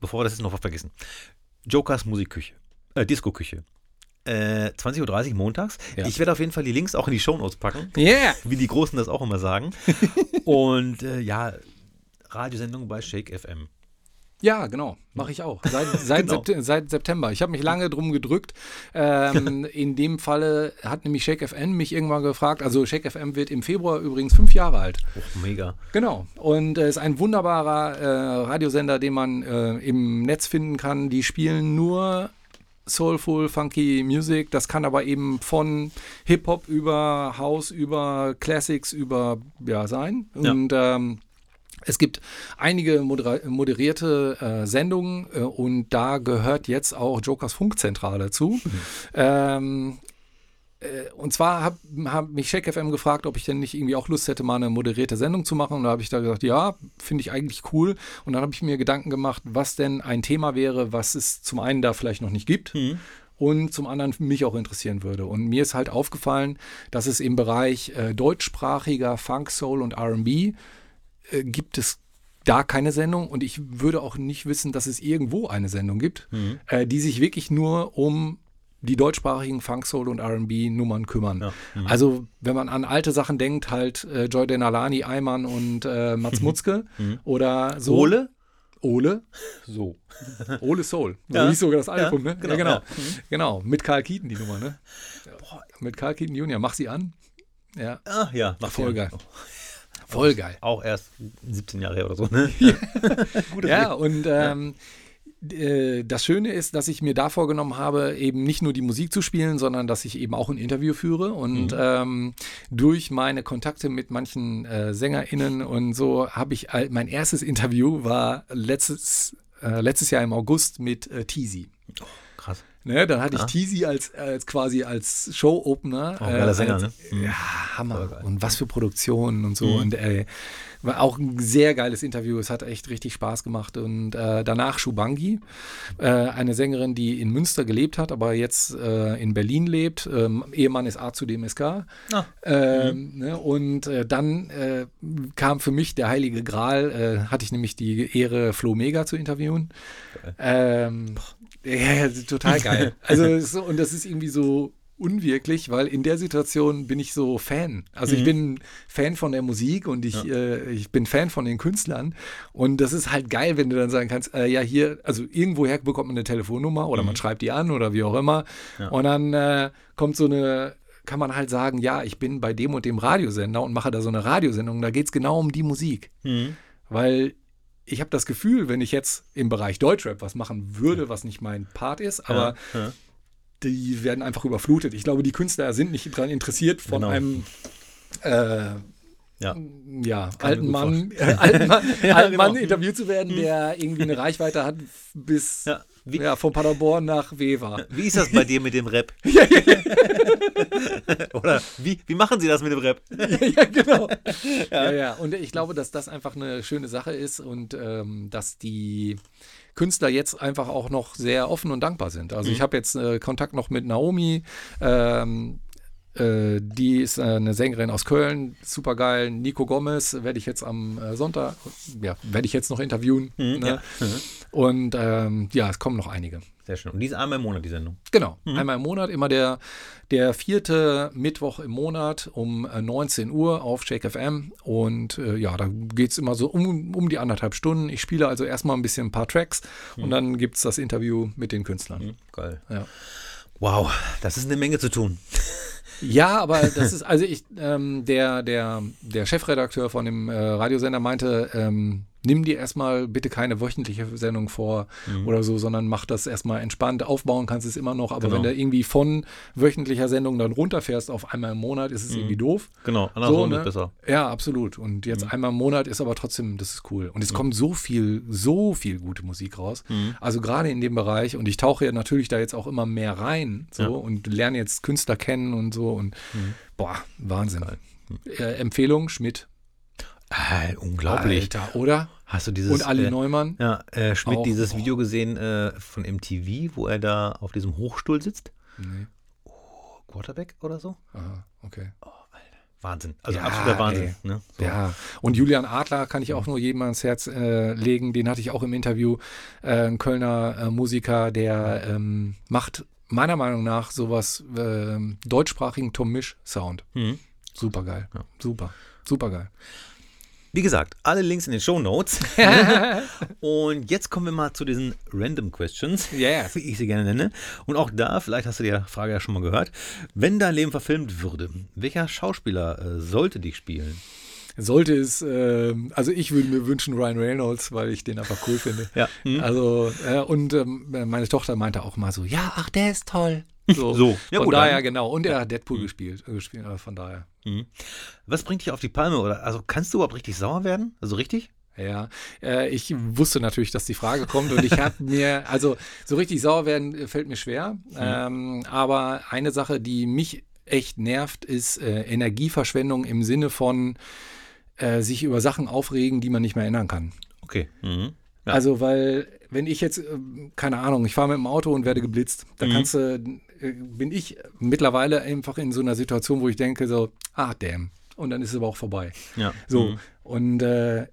bevor wir das jetzt noch vergessen. Jokers Musikküche. Äh, Disco-Küche. Äh, 20.30 Uhr montags. Ja. Ich werde auf jeden Fall die Links auch in die Shownotes packen, Yeah! wie die Großen das auch immer sagen. Und äh, ja, Radiosendung bei Shake FM. Ja, genau, mache ich auch. Seit, seit, Genau. Sept seit September. Ich habe mich lange drum gedrückt. Ähm, in dem Falle hat nämlich Shake FM mich irgendwann gefragt. Also Shake FM wird im Februar übrigens fünf Jahre alt. Oh, mega. Genau. Und es ist ein wunderbarer äh, Radiosender, den man äh, im Netz finden kann. Die spielen nur Soulful, Funky Music. Das kann aber eben von Hip-Hop über House, über Classics, über ja sein. Ja. Und ähm, es gibt einige moderierte äh, Sendungen äh, und da gehört jetzt auch Jokers Funkzentrale zu. Ähm, äh, und zwar hat hab mich Shake FM gefragt, ob ich denn nicht irgendwie auch Lust hätte, mal eine moderierte Sendung zu machen. Und da habe ich da gesagt, ja, finde ich eigentlich cool. Und dann habe ich mir Gedanken gemacht, was denn ein Thema wäre, was es zum einen da vielleicht noch nicht gibt. Und zum anderen mich auch interessieren würde. Und mir ist halt aufgefallen, dass es im Bereich äh, deutschsprachiger Funk, Soul und RB äh, gibt es da keine Sendung und ich würde auch nicht wissen, dass es irgendwo eine Sendung gibt, äh, die sich wirklich nur um die deutschsprachigen Funk, Soul und R&B-Nummern kümmern. Ja. Also wenn man an alte Sachen denkt, halt äh, Joy Denalani, Eimann und äh, Mats Mutzke oder so. Ole? Ole. So. Ole Soul. Ja. So hieß sogar das Album, ne? genau, ja, genau. ja. Genau. Mit Karl Keaton die Nummer, ne? Mit Karl Keaton Junior. Mach sie an. Ja. Ah, ja. mach Voll geil. Voll geil. Auch erst 17 Jahre her oder so, ne? Ja, und ähm, äh, das Schöne ist, dass ich mir da vorgenommen habe, eben nicht nur die Musik zu spielen, sondern dass ich eben auch ein Interview führe. Und ähm, durch meine Kontakte mit manchen äh, SängerInnen und so habe ich all- mein erstes Interview war letztes, äh, letztes Jahr im August mit äh, Teasy. Krass. Ne, dann hatte ich Ah. Teasy als, als quasi als Show-Opener. Ein geiler Sänger, als, ne? Mhm. Ja, Hammer. Und was für Produktionen und so. Mhm. Und äh, war auch ein sehr geiles Interview. Es hat echt richtig Spaß gemacht. Und äh, danach Shubangi, äh, eine Sängerin, die in Münster gelebt hat, aber jetzt äh, in Berlin lebt. Ähm, Ehemann ist A zu DMSK. Ah. Ähm, ne, und äh, dann äh, kam für mich der heilige Gral, äh, hatte ich nämlich die Ehre, Flo Mega zu interviewen. Ähm, ja, total geil. Also so, und das ist irgendwie so unwirklich, weil in der Situation bin ich so Fan. Also ich Mhm. bin Fan von der Musik und ich, äh, ich bin Fan von den Künstlern. Und das ist halt geil, wenn du dann sagen kannst, äh, ja hier, also irgendwoher bekommt man eine Telefonnummer oder man schreibt die an oder wie auch immer. Mhm. Ja. Und dann äh, kommt so eine kann man halt sagen, ja, ich bin bei dem und dem Radiosender und mache da so eine Radiosendung. Da geht es genau um die Musik. Mhm. Weil ich habe das Gefühl, wenn ich jetzt im Bereich Deutschrap was machen würde, was nicht mein Part ist, aber ja, ja. Die werden einfach überflutet. Ich glaube, die Künstler sind nicht daran interessiert, von Genau. einem äh, Ja. ja, alten Mann, äh, alten Mann, Ja, alten genau. Mann interviewt zu werden, der irgendwie eine Reichweite hat bis Ja. Wie, ja, von Paderborn nach Wever. wie ist das bei dir mit dem Rap? Oder wie, wie machen Sie das mit dem Rap? ja, genau. Ja. ja, Und ich glaube, dass das einfach eine schöne Sache ist und ähm, dass die Künstler jetzt einfach auch noch sehr offen und dankbar sind. Also mhm. ich habe jetzt äh, Kontakt noch mit Naomi, ähm, äh, die ist äh, eine Sängerin aus Köln, super geil. Nico Gomez werde ich jetzt am äh, Sonntag, ja, werde ich jetzt noch interviewen. Mhm, ne? ja. mhm. Und ähm, ja, es kommen noch einige. Sehr schön. Und die ist einmal im Monat, die Sendung? Genau, mhm. einmal im Monat, immer der, der vierte Mittwoch im Monat um 19 Uhr auf Shake FM. Und äh, ja, da geht es immer so um, um die anderthalb Stunden. Ich spiele also erstmal ein bisschen ein paar Tracks und mhm. dann gibt es das Interview mit den Künstlern. Mhm, geil. Ja. Wow, das ist eine Menge zu tun. Ja, aber das ist, also ich, ähm, der, der, der Chefredakteur von dem äh, Radiosender meinte, ähm, nimm dir erstmal bitte keine wöchentliche Sendung vor mhm. oder so, sondern mach das erstmal entspannt. Aufbauen kannst du es immer noch, aber genau. wenn du irgendwie von wöchentlicher Sendung dann runterfährst auf einmal im Monat, ist es mhm. irgendwie doof. Genau, andersrum so, ne? ist besser. Ja, absolut. Und jetzt mhm. einmal im Monat ist aber trotzdem, das ist cool. Und es mhm. kommt so viel, so viel gute Musik raus. Mhm. Also gerade in dem Bereich und ich tauche ja natürlich da jetzt auch immer mehr rein so ja. und lerne jetzt Künstler kennen und so und mhm. boah, Wahnsinn. Äh, Empfehlung, Schmidt. Äh, unglaublich. Alter, oder? Hast du dieses. Und Ali äh, Neumann? Ja, äh, Schmidt, auch, dieses Video gesehen äh, von MTV, wo er da auf diesem Hochstuhl sitzt? Nee. Oh, Quarterback oder so? Aha, okay. Oh, Alter. Wahnsinn. Also ja, absoluter Wahnsinn. Ne? So. Ja. Und Julian Adler kann ich auch nur jedem ans Herz äh, legen. Den hatte ich auch im Interview. Äh, ein Kölner Musiker, der ähm, macht meiner Meinung nach sowas ähm, deutschsprachigen Tom Misch Sound. Mhm. Super geil. Ja. Super. Super geil. Wie gesagt, alle Links in den Show Notes. und jetzt kommen wir mal zu diesen Random Questions, yeah. wie ich sie gerne nenne. Und auch da, vielleicht hast du die Frage ja schon mal gehört, wenn dein Leben verfilmt würde, welcher Schauspieler äh, sollte dich spielen? Sollte es, äh, also ich würde mir wünschen Ryan Reynolds, weil ich den einfach cool finde. Ja. Hm. Also, äh, und ähm, meine Tochter meinte auch mal so, ja, ach, der ist toll. So, so. Ja, von gut, daher, dann. genau. Und er hat Deadpool mhm. gespielt, äh, gespielt, also von daher. Mhm. Was bringt dich auf die Palme? Oder also kannst du überhaupt richtig sauer werden? Also richtig? Ja, äh, ich wusste natürlich, dass die Frage kommt und ich habe mir, also so richtig sauer werden äh, fällt mir schwer. Mhm. Ähm, aber eine Sache, die mich echt nervt, ist äh, Energieverschwendung im Sinne von äh, sich über Sachen aufregen, die man nicht mehr ändern kann. Okay. Mhm. Ja. Also, weil, wenn ich jetzt, keine Ahnung, ich fahre mit dem Auto und werde geblitzt, da mhm. kannst du, bin ich mittlerweile einfach in so einer Situation, wo ich denke, so, ah, damn. Und dann ist es aber auch vorbei. Ja. So. Mhm. Und äh,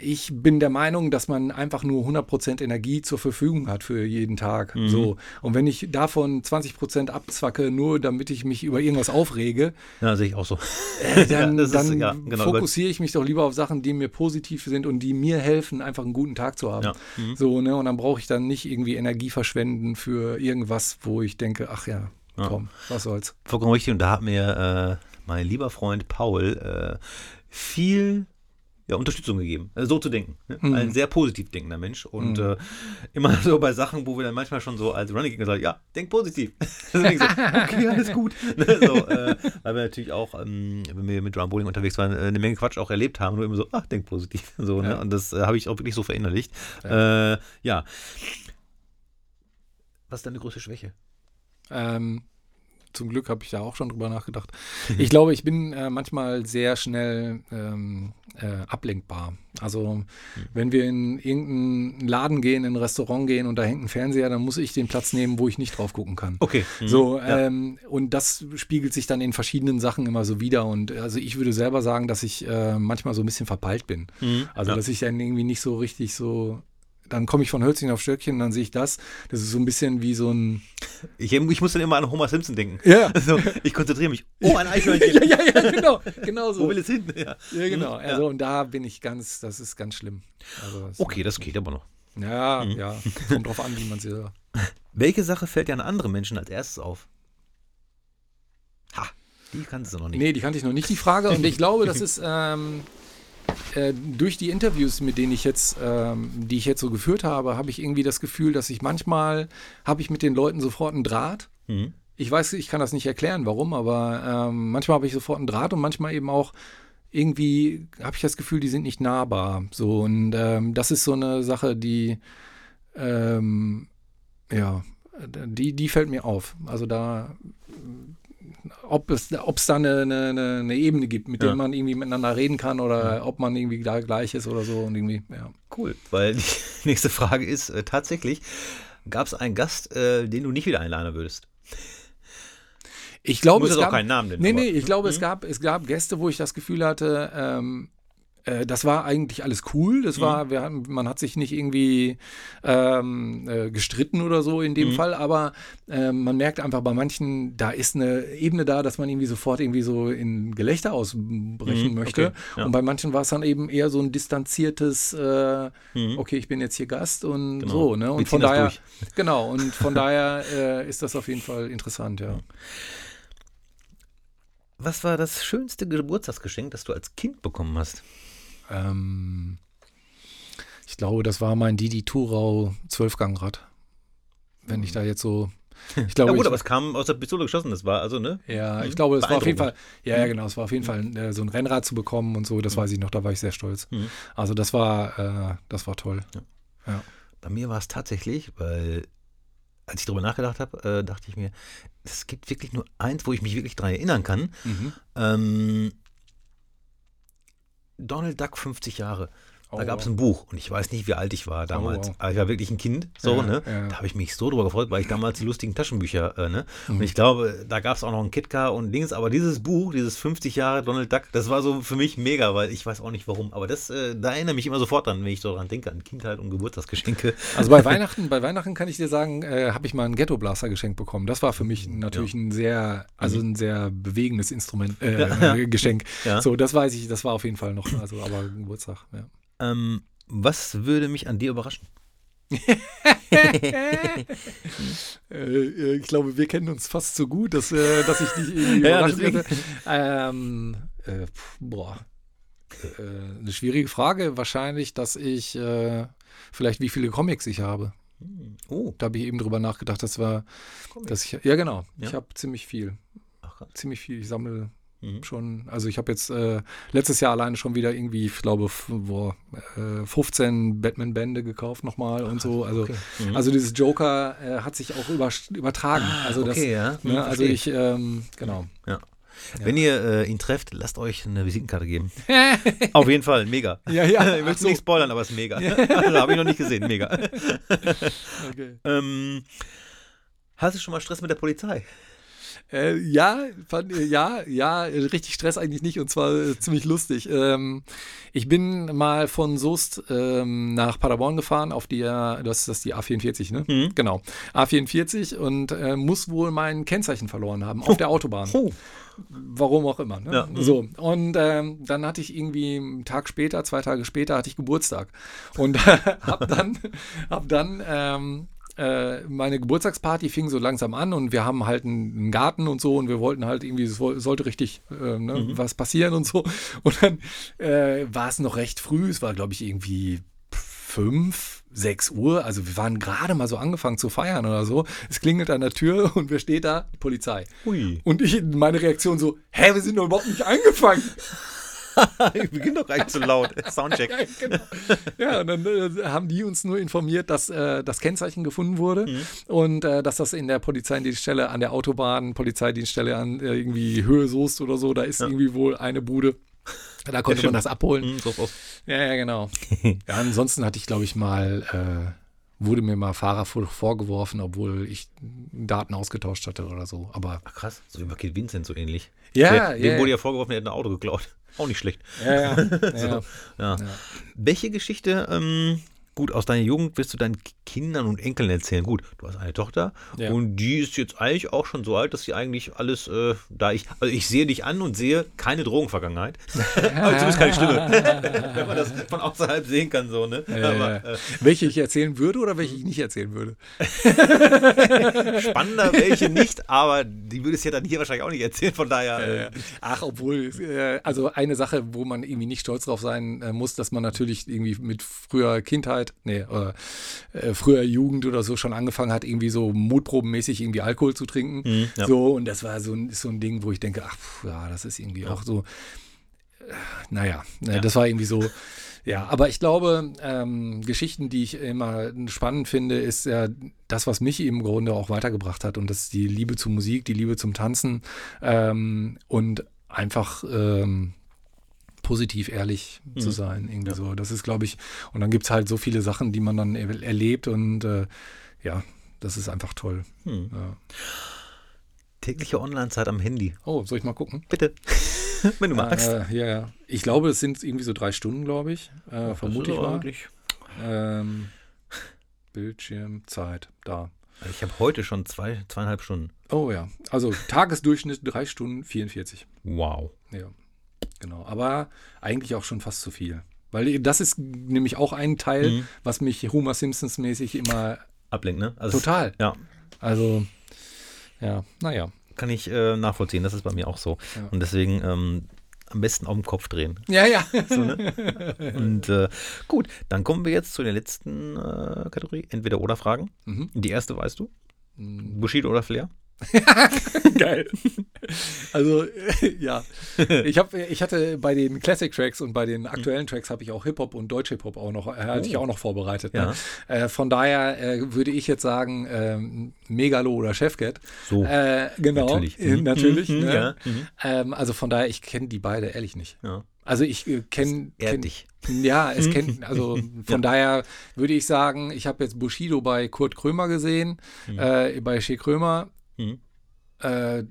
ich bin der Meinung, dass man einfach nur 100% Energie zur Verfügung hat für jeden Tag. Mhm. So. Und wenn ich davon 20% abzwacke, nur damit ich mich über irgendwas aufrege, ja, sehe ich auch so. Äh, dann, ja, dann ja, genau, fokussiere ich mich doch lieber auf Sachen, die mir positiv sind und die mir helfen, einfach einen guten Tag zu haben. Ja. Mhm. So, ne? Und dann brauche ich dann nicht irgendwie Energie verschwenden für irgendwas, wo ich denke, ach ja, komm, was soll's. Vollkommen richtig. Und da hat mir äh, mein lieber Freund Paul äh, viel ja, Unterstützung gegeben, also so zu denken. Ne? Mhm. Ein sehr positiv denkender Mensch und mhm. äh, immer so bei Sachen, wo wir dann manchmal schon so als Running Gegner sagen, ja, denk positiv. so, okay, alles gut. Ne, so, äh, weil wir natürlich auch, ähm, wenn wir mit Drum Bowling unterwegs waren, äh, eine Menge Quatsch auch erlebt haben, nur immer so, ach, denk positiv. So, ne? Und das äh, habe ich auch wirklich so verinnerlicht. Ja. Äh, ja. Was ist deine größte Schwäche? Ähm, zum Glück habe ich da auch schon drüber nachgedacht. Ich glaube, ich bin äh, manchmal sehr schnell ähm, äh, ablenkbar. Also, mhm. wenn wir in irgendeinen Laden gehen, in ein Restaurant gehen und da hängt ein Fernseher, dann muss ich den Platz nehmen, wo ich nicht drauf gucken kann. Okay. Mhm. So, ähm, ja. und das spiegelt sich dann in verschiedenen Sachen immer so wieder. Und also ich würde selber sagen, dass ich äh, manchmal so ein bisschen verpeilt bin. Mhm. Also, ja. dass ich dann irgendwie nicht so richtig so dann komme ich von Hölzchen auf Stöckchen und dann sehe ich das. Das ist so ein bisschen wie so ein. Ich, ich muss dann immer an Homer Simpson denken. Ja. Also, ich konzentriere mich. Oh, ein Eichhörnchen. ja, ja, ja, genau. genau so. Wo will es hin? Ja, ja genau. Mhm. Also, und da bin ich ganz, das ist ganz schlimm. Also, das okay, das geht aber noch. Ja, mhm. ja. Kommt drauf an, wie man sie. Welche Sache fällt dir an andere Menschen als erstes auf? Ha, die kannst du noch nicht. Nee, die kannte ich noch nicht, die Frage. Und ich glaube, das ist. Ähm, äh, durch die Interviews, mit denen ich jetzt, ähm, die ich jetzt so geführt habe, habe ich irgendwie das Gefühl, dass ich manchmal habe ich mit den Leuten sofort einen Draht. Mhm. Ich weiß, ich kann das nicht erklären, warum, aber ähm, manchmal habe ich sofort einen Draht und manchmal eben auch irgendwie habe ich das Gefühl, die sind nicht nahbar. So und ähm, das ist so eine Sache, die ähm, ja, die, die fällt mir auf. Also da ob es, ob es da eine, eine, eine Ebene gibt, mit Ja. der man irgendwie miteinander reden kann oder ob man irgendwie da gleich ist oder so und irgendwie, ja. Cool, weil die nächste Frage ist äh, tatsächlich, gab es einen Gast, äh, den du nicht wieder einladen würdest? Ich glaube, es jetzt auch gab, keinen Namen nennen, Nee, nee, ich glaube, es Mhm. gab, es gab Gäste, wo ich das Gefühl hatte, ähm, äh, das war eigentlich alles cool. Mhm. Das war, wir hatten, man hat sich nicht irgendwie ähm, äh, gestritten oder so in Mhm. dem Fall, aber ähm, man merkt einfach bei manchen, da ist eine Ebene da, dass man irgendwie sofort irgendwie so in Gelächter ausbrechen Mhm, möchte. okay, ja. Und bei manchen war es dann eben eher so ein distanziertes, äh, Mhm. okay, ich bin jetzt hier Gast und Genau. so. Ne? Und von das daher, durch. genau, und von daher äh, ist das auf jeden Fall interessant, ja. Was war das schönste Geburtstagsgeschenk, das du als Kind bekommen hast? Ähm, ich glaube, das war mein Didi Thurau Zwölfgangrad. Wenn ich da jetzt so. Ich glaube, ja gut, ich, aber es kam aus der Pistole geschossen, das war also, ne? ja, ich glaube, es war auf jeden Fall. Ja, ja, genau. Es war auf jeden Fall äh, so ein Rennrad zu bekommen und so. Das weiß ich noch. Da war ich sehr stolz. Mhm. Also das war, äh, das war toll. Bei mir war es tatsächlich, weil als ich darüber nachgedacht habe, äh, dachte ich mir, es gibt wirklich nur eins, wo ich mich wirklich dran erinnern kann. Mhm. Ähm, Donald Duck 50 Jahre. Da Oh, gab es wow. ein Buch und ich weiß nicht, wie alt ich war damals. wow. Aber ich war wirklich ein Kind, so, Ja, ne? ja. Da habe ich mich so drüber gefreut, weil ich damals die lustigen Taschenbücher, äh, ne? Mhm. Und ich glaube, da gab es auch noch ein KitKat und Dings, aber dieses Buch, dieses 50 Jahre Donald Duck, das war so für mich mega, weil ich weiß auch nicht warum. Aber das, äh, da erinnere mich immer sofort dran, wenn ich so dran denke, an Kindheit und Geburtstagsgeschenke. Also bei Weihnachten, bei Weihnachten kann ich dir sagen, äh, habe ich mal einen Ghetto Blaster geschenkt bekommen. Das war für mich natürlich ein sehr, also ein sehr bewegendes Instrument, äh, Geschenk. Ja. So, das weiß ich, das war auf jeden Fall noch, also aber Geburtstag, ja. Ähm, was würde mich an dir überraschen? Äh, ich glaube, wir kennen uns fast so gut, dass, äh, dass ich dich irgendwie Ja, überraschen werde. Ähm, äh, boah. Äh, eine schwierige Frage. Wahrscheinlich, dass ich äh, vielleicht wie viele Comics ich habe. Oh, Da habe ich eben drüber nachgedacht, das war, Comics. dass ich, ja genau, Ja. ich habe ziemlich viel, Ach, ziemlich viel. Ich sammle Mhm. schon, also ich habe jetzt äh, letztes Jahr alleine schon wieder irgendwie, ich glaube, boah, äh, 15 Batman-Bände gekauft nochmal und so. Also, okay. Mhm. also dieses Joker äh, hat sich auch über, übertragen. also das, okay, ja. Mhm, ne, also verstehe. ich, ähm, genau. Ja. Wenn ihr äh, ihn trefft, lasst euch eine Visitenkarte geben. Auf jeden Fall, mega. Ja, ja, ich will so. nicht spoilern, aber es ist mega. also, habe ich noch nicht gesehen, mega. Okay. ähm, hast du schon mal Stress mit der Polizei? Äh, ja, fand, äh, ja, ja, richtig Stress eigentlich nicht und zwar äh, ziemlich lustig. Ähm, ich bin mal von Soest ähm, nach Paderborn gefahren auf die, äh, das, das ist die A44, ne? Mhm. Genau, A44 und äh, muss wohl mein Kennzeichen verloren haben auf der Autobahn. Oh. Warum auch immer. Ne? Ja. So, und ähm, dann hatte ich irgendwie einen Tag später, zwei Tage später, hatte ich Geburtstag. Und hab dann, hab dann ähm, äh, meine Geburtstagsparty fing so langsam an und wir haben halt einen, Garten und so und wir wollten halt irgendwie, es soll- sollte richtig äh, ne, Mhm. was passieren und so. Und dann äh, war es noch recht früh, es war glaube ich irgendwie fünf, sechs Uhr, also wir waren gerade mal so angefangen zu feiern oder so. Es klingelt an der Tür und wer steht da? Die Polizei. Ui. Und ich, meine Reaktion so, hä, wir sind doch überhaupt nicht angefangen. ich beginne doch nicht zu laut. Soundcheck. Ja, genau. ja und dann äh, haben die uns nur informiert, dass äh, das Kennzeichen gefunden wurde Mhm. und äh, dass das in der Polizeidienststelle an der Autobahn, Polizeidienststelle an äh, irgendwie Höhe Soest oder so, da ist irgendwie wohl eine Bude. Da konnte man stimmt. das abholen. Mhm, so auf. Ja, ja, genau. ja, ansonsten hatte ich, glaube ich, mal, äh, wurde mir mal Fahrerflucht vorgeworfen, obwohl ich Daten ausgetauscht hatte oder so. Aber Ach krass, so wie Kid Vincent so ähnlich. ja, Der, ja, dem ja, wurde ja vorgeworfen, er hätte ein Auto geklaut. Auch nicht schlecht. ja, ja, ja. Ja. Welche Geschichte, ähm, gut, aus deiner Jugend wirst du deinen Kindern und Enkeln erzählen? Gut, du hast eine Tochter Ja. und die ist jetzt eigentlich auch schon so alt, dass sie eigentlich alles, äh, da ich, also ich sehe dich an und sehe keine Drogenvergangenheit. Aber zumindest keine Stimme. Wenn man das von außerhalb sehen kann, so, ne? Ja, Aber ja. äh, welche ich erzählen würde oder welche ich nicht erzählen würde. spannender welche nicht, aber die würde es ja dann hier wahrscheinlich auch nicht erzählen, von daher. Äh, Äh, ach, obwohl, äh, also eine Sache, wo man irgendwie nicht stolz drauf sein äh, muss, dass man natürlich irgendwie mit früher Kindheit, nee, äh, äh, früher Jugend oder so schon angefangen hat, irgendwie so mutprobenmäßig irgendwie Alkohol zu trinken. Mhm, ja. So, und das war so so ein Ding, wo ich denke, ach, pf, ja, das ist irgendwie auch so, äh, naja, äh, Ja. das war irgendwie so. Ja, aber ich glaube, ähm, Geschichten, die ich immer spannend finde, ist ja das, was mich im Grunde auch weitergebracht hat. Und das ist die Liebe zur Musik, die Liebe zum Tanzen ähm, und einfach ähm, positiv ehrlich mhm. zu sein. Irgendwie ja. so. Das ist, glaube ich, und dann gibt es halt so viele Sachen, die man dann er erlebt und äh, ja, das ist einfach toll. Mhm. Ja. Tägliche Online-Zeit am Handy. Oh, soll ich mal gucken? Bitte. Wenn du magst. Äh, ja, ja. Ich glaube, es sind irgendwie so drei Stunden, glaube ich. Äh, vermute ich mal. Ähm, Bildschirmzeit, da. Ich habe heute schon zwei, zweieinhalb Stunden. Oh ja. Also Tagesdurchschnitt drei Stunden 44. Wow. Ja. Genau. Aber eigentlich auch schon fast zu viel. Weil das ist nämlich auch ein Teil, mhm. was mich Homer Simpsons mäßig immer ablenkt, ne? Also total. Ja. Also, ja, naja. Kann ich äh, nachvollziehen, das ist bei mir auch so. Ja. Und deswegen ähm, am besten auf den Kopf drehen. Ja, ja. So, ne? Und äh, gut, dann kommen wir jetzt zu der letzten äh, Kategorie, entweder oder Fragen. Mhm. Die erste weißt du? Mhm. Bushido oder Flair? Geil. Also, ja. Ich, hab, ich hatte bei den Classic Tracks und bei den aktuellen Tracks habe ich auch Hip-Hop und Deutsche Hip-Hop auch noch, äh, hatte oh. ich auch noch vorbereitet. Ne? Ja. Äh, von daher äh, würde ich jetzt sagen, ähm, Megalo oder Chefcat. So. Äh, genau. Natürlich. Natürlich. Mhm. Ne? Ja. Mhm. Ähm, also von daher, ich kenne die beide ehrlich nicht. Ja. Also ich äh, kenne. Kenn, dich. Ja, es kennt, also von ja. daher würde ich sagen, ich habe jetzt Bushido bei Kurt Krömer gesehen, mhm. äh, bei Shea Krömer hm. Äh,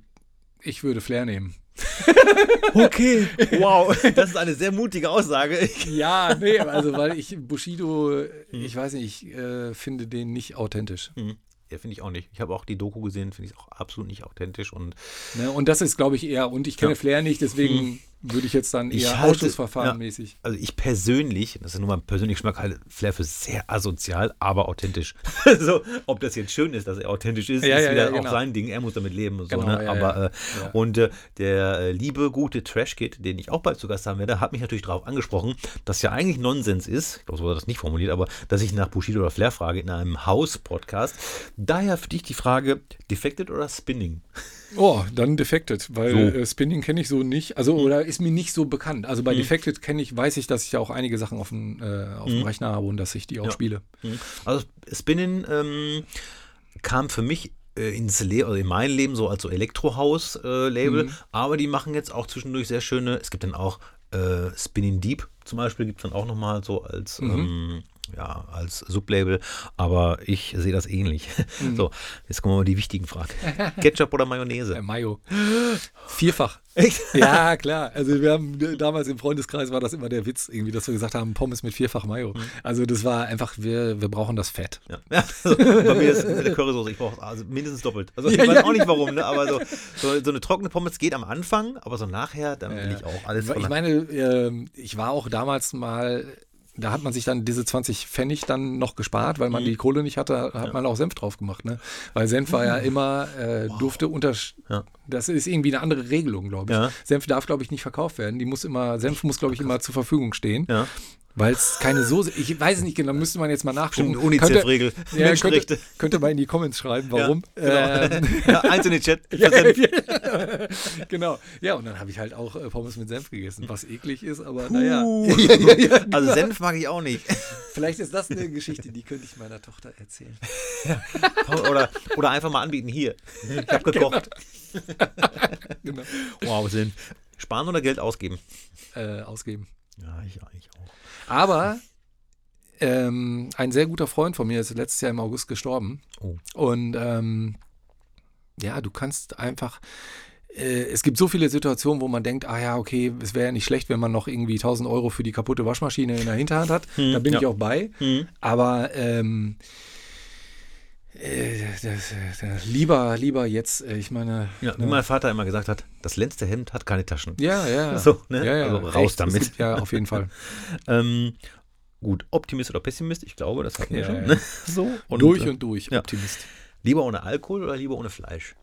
ich würde Flair nehmen. okay, wow, das ist eine sehr mutige Aussage. ja, nee, also weil ich Bushido, hm. ich weiß nicht, ich äh, finde den nicht authentisch. Hm. Ja, finde ich auch nicht. Ich habe auch die Doku gesehen, finde ich auch absolut nicht authentisch. Und, ne, und das ist, glaube ich, eher, und ich kenne ja. Flair nicht, deswegen hm würde ich jetzt dann eher halte, Ausschussverfahren mäßig. Ja, also ich persönlich, das ist nur mein persönlicher Geschmack, halte Flair für sehr asozial, aber authentisch. so, ob das jetzt schön ist, dass er authentisch ist, ja, ist ja, wieder genau. auch sein Ding. Er muss damit leben und so. Genau, ne? aber äh, und äh, der äh, liebe gute Trash-Kid, den ich auch bald zu Gast haben werde, hat mich natürlich darauf angesprochen, dass ja eigentlich Nonsens ist. Ich glaube, so war das nicht formuliert, aber dass ich nach Bushido oder Flair frage in einem Haus-Podcast. Daher für dich die Frage: Defected oder Spinning? Oh, dann Defected, weil so. äh, Spinning kenne ich so nicht. Also, mhm. oder ist mir nicht so bekannt. Also bei mhm. Defected kenne ich, weiß ich, dass ich ja auch einige Sachen auf dem, äh, auf dem mhm. Rechner habe und dass ich die auch ja. spiele. Mhm. Also Spinning ähm, kam für mich äh, ins Le oder in mein Leben so als so Elektrohaus-Label, mhm. aber die machen jetzt auch zwischendurch sehr schöne, es gibt dann auch äh, Spinning Deep zum Beispiel, gibt es dann auch nochmal so als mhm. ähm, ja, als Sublabel, aber ich sehe das ähnlich. Mhm. So, jetzt kommen wir mal die wichtigen Fragen. Ketchup oder Mayonnaise? Äh, Mayo. Vierfach. Echt? Ja, klar. Also wir haben damals im Freundeskreis war das immer der Witz, irgendwie, dass wir gesagt haben, Pommes mit vierfach Mayo. Mhm. Also das war einfach, wir, wir brauchen das Fett. Ja. ja also bei mir ist mit der Currysoße, ich brauche also mindestens doppelt. Also ich ja, weiß ja. auch nicht warum, ne? aber so, so, so, eine trockene Pommes geht am Anfang, aber so nachher, dann will ich auch alles. Ich meine, äh, ich war auch damals mal da hat man sich dann diese 20 Pfennig dann noch gespart, weil man mhm. die Kohle nicht hatte, hat ja. man auch Senf drauf gemacht, ne? Weil Senf war ja mhm. immer, äh, wow. durfte unter, ja. Das ist irgendwie eine andere Regelung, glaube ich. Ja. Senf darf, glaube ich, nicht verkauft werden. Die muss immer, Senf muss, glaube ich, immer zur Verfügung stehen. Ja weil es keine Soße, ich weiß es nicht genau, müsste man jetzt mal nachgucken. UNICEF-Regel, ja, könnte, könnte man in die Comments schreiben, warum. Ja, genau. ähm, ja, eins in den Chat. genau, ja, und dann habe ich halt auch äh, Pommes mit Senf gegessen, was eklig ist, aber naja. also Senf mag ich auch nicht. Vielleicht ist das eine Geschichte, die könnte ich meiner Tochter erzählen. oder, oder einfach mal anbieten, hier, ich habe gekocht. genau. Wow, Senf. Sparen oder Geld ausgeben? Äh, ausgeben. Ja, ich eigentlich auch. Aber ähm, ein sehr guter Freund von mir ist letztes Jahr im August gestorben. Oh. Und ähm, ja, du kannst einfach. Äh, es gibt so viele Situationen, wo man denkt, ah ja, okay, es wäre ja nicht schlecht, wenn man noch irgendwie 1000 Euro für die kaputte Waschmaschine in der Hinterhand hat. Hm, da bin ja. ich auch bei. Hm. Aber ähm, äh, das, das, lieber, lieber jetzt, äh, ich meine. Ja, wie ne. mein Vater immer gesagt hat, das letzte Hemd hat keine Taschen. Ja, ja. So, ne? ja, ja. Also raus Echt, damit. Ja, auf jeden Fall. ähm, gut, Optimist oder Pessimist, ich glaube, das hatten wir ja, schon. Ja. Ne? So, und, durch äh, und durch, Optimist. Lieber ohne Alkohol oder lieber ohne Fleisch?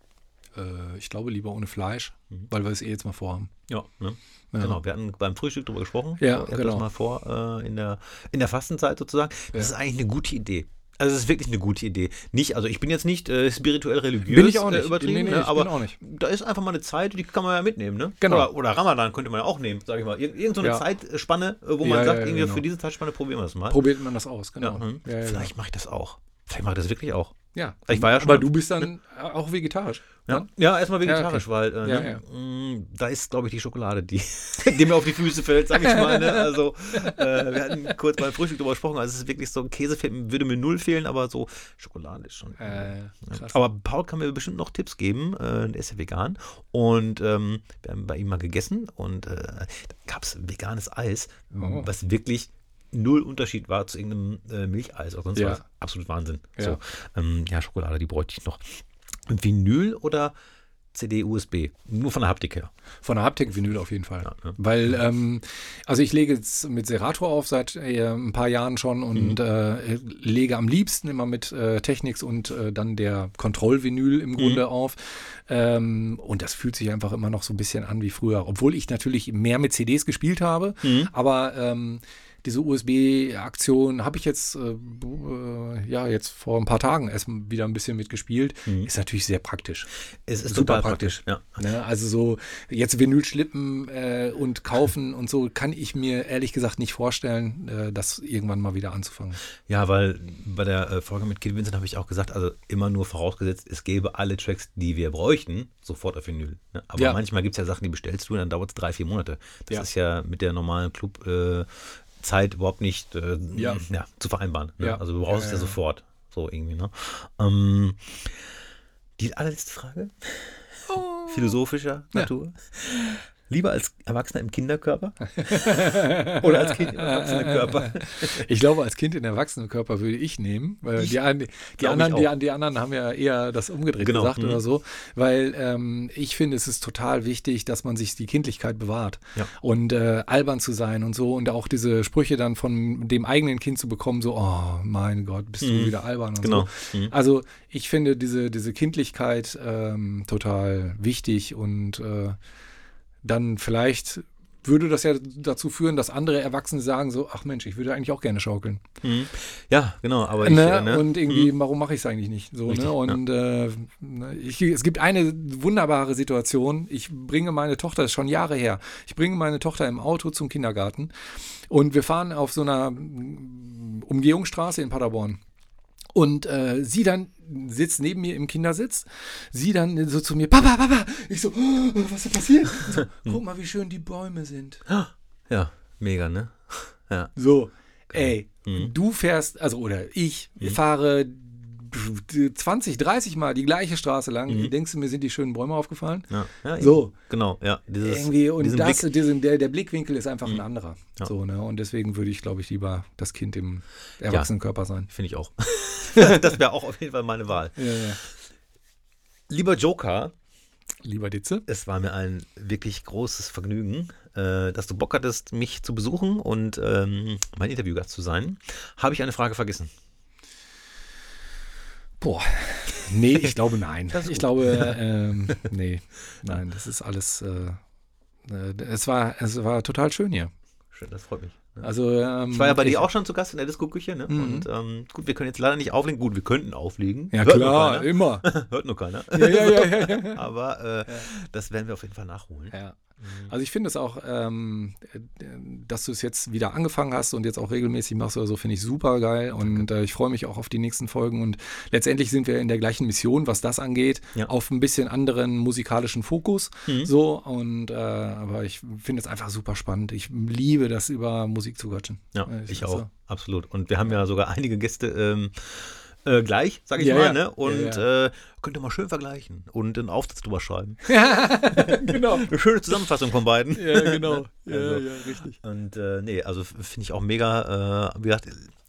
Äh, ich glaube lieber ohne Fleisch, mhm. weil wir es eh jetzt mal vorhaben. Ja, ne? Genau, wir hatten beim Frühstück darüber gesprochen. Ja, ich genau. das mal vor äh, in, der, in der Fastenzeit sozusagen. Das ist eigentlich eine gute Idee. Also es ist wirklich eine gute Idee. Nicht, also ich bin jetzt nicht äh, spirituell religiös Bin ich auch nicht. Äh, übertrieben, Nee, nee, ne? ich aber bin auch nicht. da ist einfach mal eine Zeit, die kann man ja mitnehmen, ne? Genau. Oder, oder Ramadan könnte man ja auch nehmen, sag ich mal. Ir irgend so eine Ja. Zeitspanne, äh, wo man ja, sagt, ja, irgendwie genau. für diese Zeitspanne probieren wir das mal. Probiert man das aus, genau. hm. Ja, Vielleicht mache ich das auch. Vielleicht mache ich das wirklich auch. Ja. Ich war ja schon Aber du bist dann auch vegetarisch. Ja, ne? ja erstmal vegetarisch, Ja, weil äh, Ja, ne, mh, da ist, glaube ich, die Schokolade, die, die mir auf die Füße fällt, sag ich mal. Ne? Also, äh, wir hatten kurz beim Frühstück darüber gesprochen. Also, es ist wirklich so, Käse würde mir null fehlen, aber so Schokolade ist schon. Äh, Ja. Aber Paul kann mir bestimmt noch Tipps geben. Äh, der ist ja vegan. Und ähm, wir haben bei ihm mal gegessen und äh, da gab es veganes Eis, Oh. was wirklich null Unterschied war zu irgendeinem äh, Milcheis oder sonst Ja. was. Absolut Wahnsinn. Ja. So, ähm, ja, Schokolade, die bräuchte ich noch. Vinyl oder CD, USB? Nur von der Haptik her. Von der Haptik Vinyl auf jeden Fall. Ja, ne? Weil, ähm, also ich lege jetzt mit Serato auf seit äh, ein paar Jahren schon und Mhm. äh, lege am liebsten immer mit äh, Technics und äh, dann der Kontrollvinyl Mhm. im Grunde auf. Ähm, und das fühlt sich einfach immer noch so ein bisschen an wie früher. Obwohl ich natürlich mehr mit CDs gespielt habe, Mhm. aber ähm, diese USB-Aktion habe ich jetzt, äh, äh, ja, jetzt vor ein paar Tagen erst wieder ein bisschen mitgespielt. Mhm. Ist natürlich sehr praktisch. Es ist Super total praktisch. Ja. Ne, also so jetzt Vinyl schlippen äh, und kaufen und so kann ich mir ehrlich gesagt nicht vorstellen, äh, das irgendwann mal wieder anzufangen. ja, weil bei der äh, Folge mit Kid Vincent habe ich auch gesagt, also immer nur vorausgesetzt, es gäbe alle Tracks, die wir bräuchten, sofort auf Vinyl. Ne? Aber Ja. manchmal gibt es ja Sachen, die bestellst du und dann dauert es drei, vier Monate. Das Ja. ist ja mit der normalen Club. Zeit überhaupt nicht äh, Ja. zu vereinbaren. Ne? Ja. Also du brauchst es Ja, ja ja. sofort. So irgendwie, ne? Ähm, die allerletzte Frage. Philosophischer Ja. Natur. Lieber als Erwachsener im Kinderkörper oder als Kind im Erwachsenenkörper? Ich glaube, als Kind in Erwachsenenkörper würde ich nehmen, weil Ich die, an- die, anderen, die, die anderen haben ja eher das umgedreht Genau, gesagt mhm. oder so, weil ähm, ich finde, es ist total wichtig, dass man sich die Kindlichkeit bewahrt Ja. und äh, albern zu sein und so und auch diese Sprüche dann von dem eigenen Kind zu bekommen, so, oh mein Gott, bist du Mhm. wieder albern und Genau. so. Mhm. Also ich finde diese, diese Kindlichkeit ähm, total wichtig und äh, dann vielleicht würde das ja dazu führen, dass andere Erwachsene sagen so, ach Mensch, ich würde eigentlich auch gerne schaukeln. Mhm. Ja, genau, aber ich, ne? äh, ne? Und irgendwie, warum mache ich es eigentlich nicht? So, Richtig, ne? Und äh, ne, ich, es gibt eine wunderbare Situation. Ich bringe meine Tochter, das ist schon Jahre her, ich bringe meine Tochter im Auto zum Kindergarten und wir fahren auf so einer mm, Umgehungsstraße in Paderborn. Und äh, sie dann sitzt neben mir im Kindersitz, sie dann so zu mir, Papa, Papa. Ich so, oh, was ist passiert? So, Guck mal, wie schön die Bäume sind. Ja, mega, ne? Ja. So, ey, Mhm. du fährst, also oder ich fahre 20, 30 Mal die gleiche Straße lang. Mhm. Denkst du, mir sind die schönen Bäume aufgefallen? Ja, ja, So. Genau, ja. Dieses, Irgendwie, und das, Blick. diesen, der, der Blickwinkel ist einfach ein anderer. Ja. So, ne? Und deswegen würde ich, glaube ich, lieber das Kind im Erwachsenenkörper sein. Finde ich auch. das wäre auch auf jeden Fall meine Wahl. Ja, ja. Lieber Joker, Lieber Ditze. es war mir ein wirklich großes Vergnügen, äh, dass du Bock hattest, mich zu besuchen und ähm, mein Interviewgast zu sein. Habe ich eine Frage vergessen? Boah. Nee, ich glaube nein. Ich glaube, ähm, nee, nein, das ist alles. Äh, äh, es, war, es war total schön hier. Schön, das freut mich. Also, ähm, Ich war ja bei ich- dir auch schon zu Gast in der Disco-Küche, ne? Mhm. Und ähm, gut, wir können jetzt leider nicht auflegen. Gut, wir könnten auflegen. Ja, Hört klar, immer. Hört nur keiner. Ja, ja, ja, ja, ja. Aber äh, das werden wir auf jeden Fall nachholen. Ja. Also ich finde es auch, ähm, äh, dass du es jetzt wieder angefangen hast und jetzt auch regelmäßig machst oder so, finde ich super geil und äh, ich freue mich auch auf die nächsten Folgen und letztendlich sind wir in der gleichen Mission, was das angeht, Ja. auf ein bisschen anderen musikalischen Fokus, Mhm. so und äh, aber ich finde es einfach super spannend. Ich liebe das über Musik zu quatschen. Ja, Äh, ich also- auch, absolut. Und wir haben ja sogar einige Gäste ähm, äh, gleich, sag ich Ja, mal, ja. ne? Und Ja, Äh, könnt ihr mal schön vergleichen und einen Aufsatz drüber schreiben. genau. Eine schöne Zusammenfassung von beiden. Ja, genau. Ja, Also- ja, richtig. Und äh, nee, also finde ich auch mega, äh, wie gesagt,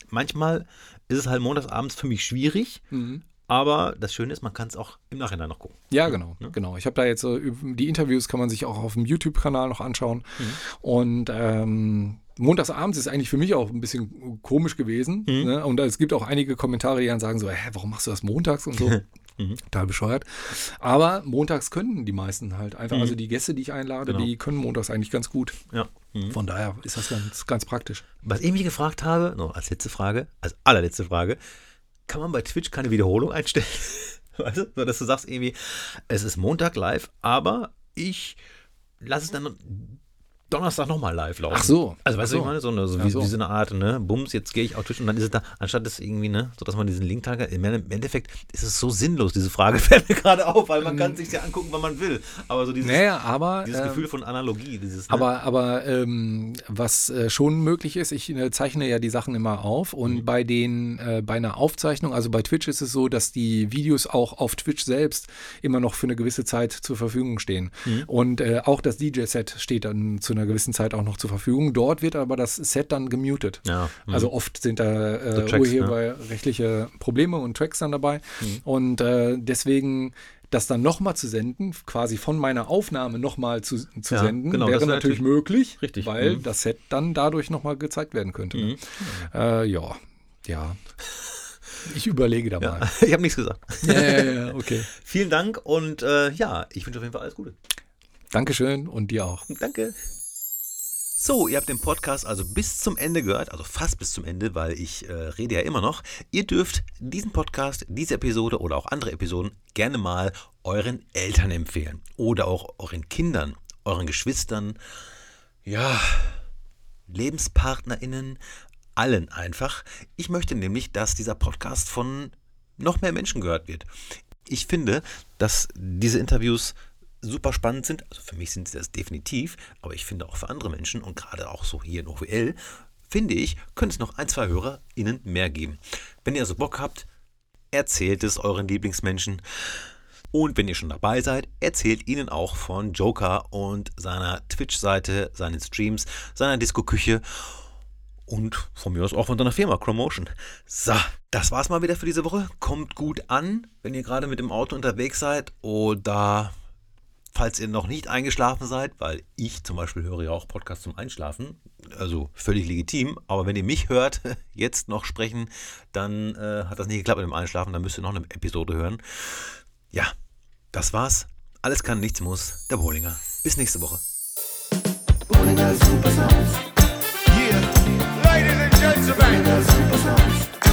manchmal ist es halt montagsabends für mich schwierig, Mhm. aber das Schöne ist, man kann es auch im Nachhinein noch gucken. Ja, genau, Ne? genau. Ich habe da jetzt üb- die Interviews kann man sich auch auf dem YouTube-Kanal noch anschauen. Mhm. Und ähm, montagsabends ist eigentlich für mich auch ein bisschen komisch gewesen. Mhm. Ne? Und es gibt auch einige Kommentare, die dann sagen so, hä, warum machst du das montags und so. Mhm. Total bescheuert. Aber montags können die meisten halt einfach, Mhm. also die Gäste, die ich einlade, Genau. die können montags eigentlich ganz gut. Ja. Mhm. Von daher ist das ganz, ganz praktisch. Was ich mich gefragt habe, noch als letzte Frage, als allerletzte Frage, kann man bei Twitch keine Wiederholung einstellen? weißt du? So, dass du sagst irgendwie, es ist Montag live, aber ich lasse es dann Donnerstag nochmal live laufen. Ach so. Also weißt du, so. ich meine, so, eine, so, wie, so. wie so eine Art, ne, Bums, jetzt gehe ich auf Twitch und dann ist es da, anstatt das irgendwie, ne, so dass man diesen Link tag im Endeffekt ist es so sinnlos, diese Frage fällt mir gerade auf, weil man kann es sich ja angucken, wann man will. Aber so dieses, Naja, aber. dieses ähm, Gefühl von Analogie, dieses, ne? Aber, aber ähm, was äh, schon möglich ist, ich äh, zeichne ja die Sachen immer auf und Mhm. bei den, äh, bei einer Aufzeichnung, also bei Twitch ist es so, dass die Videos auch auf Twitch selbst immer noch für eine gewisse Zeit zur Verfügung stehen. Mhm. Und äh, auch das DJ-Set steht dann zu einer gewissen Zeit auch noch zur Verfügung. Dort wird aber das Set dann gemutet. ja, mhm. Also oft sind da äh, Tracks, ne? urheberrechtliche Probleme und Tracks dann dabei. Mhm. Und äh, deswegen das dann nochmal zu senden, quasi von meiner Aufnahme nochmal zu, zu Ja, senden, genau, wäre natürlich möglich, Richtig, weil mhm. das Set dann dadurch nochmal gezeigt werden könnte. Ne? Mhm. Äh, ja, ja. Ich überlege da mal. ja, ich habe nichts gesagt. Ja, ja, ja, okay. Vielen Dank und äh, ja, ich wünsche auf jeden Fall alles Gute. Dankeschön und dir auch. Danke. So, ihr habt den Podcast also bis zum Ende gehört, also fast bis zum Ende, weil ich äh, rede ja immer noch. Ihr dürft diesen Podcast, diese Episode oder auch andere Episoden gerne mal euren Eltern empfehlen oder auch euren Kindern, euren Geschwistern, ja, LebenspartnerInnen, allen einfach. Ich möchte nämlich, dass dieser Podcast von noch mehr Menschen gehört wird. Ich finde, dass diese Interviews super spannend sind. Also für mich sind sie das definitiv, aber ich finde auch für andere Menschen und gerade auch so hier in OWL, finde ich, könnte es noch ein, zwei HörerInnen mehr geben. Wenn ihr also Bock habt, erzählt es euren Lieblingsmenschen. Und wenn ihr schon dabei seid, erzählt ihnen auch von Joker und seiner Twitch-Seite, seinen Streams, seiner Disco-Küche und von mir aus auch von seiner Firma Chromotion. So, das war's mal wieder für diese Woche. Kommt gut an, wenn ihr gerade mit dem Auto unterwegs seid oder falls ihr noch nicht eingeschlafen seid, weil ich zum Beispiel höre ja auch Podcasts zum Einschlafen, also völlig legitim, aber wenn ihr mich hört, jetzt noch sprechen, dann äh, hat das nicht geklappt mit dem Einschlafen, dann müsst ihr noch eine Episode hören. Ja, das war's. Alles kann, nichts muss. Der Bowlinger. Bis nächste Woche. Yeah, ladies and gentlemen.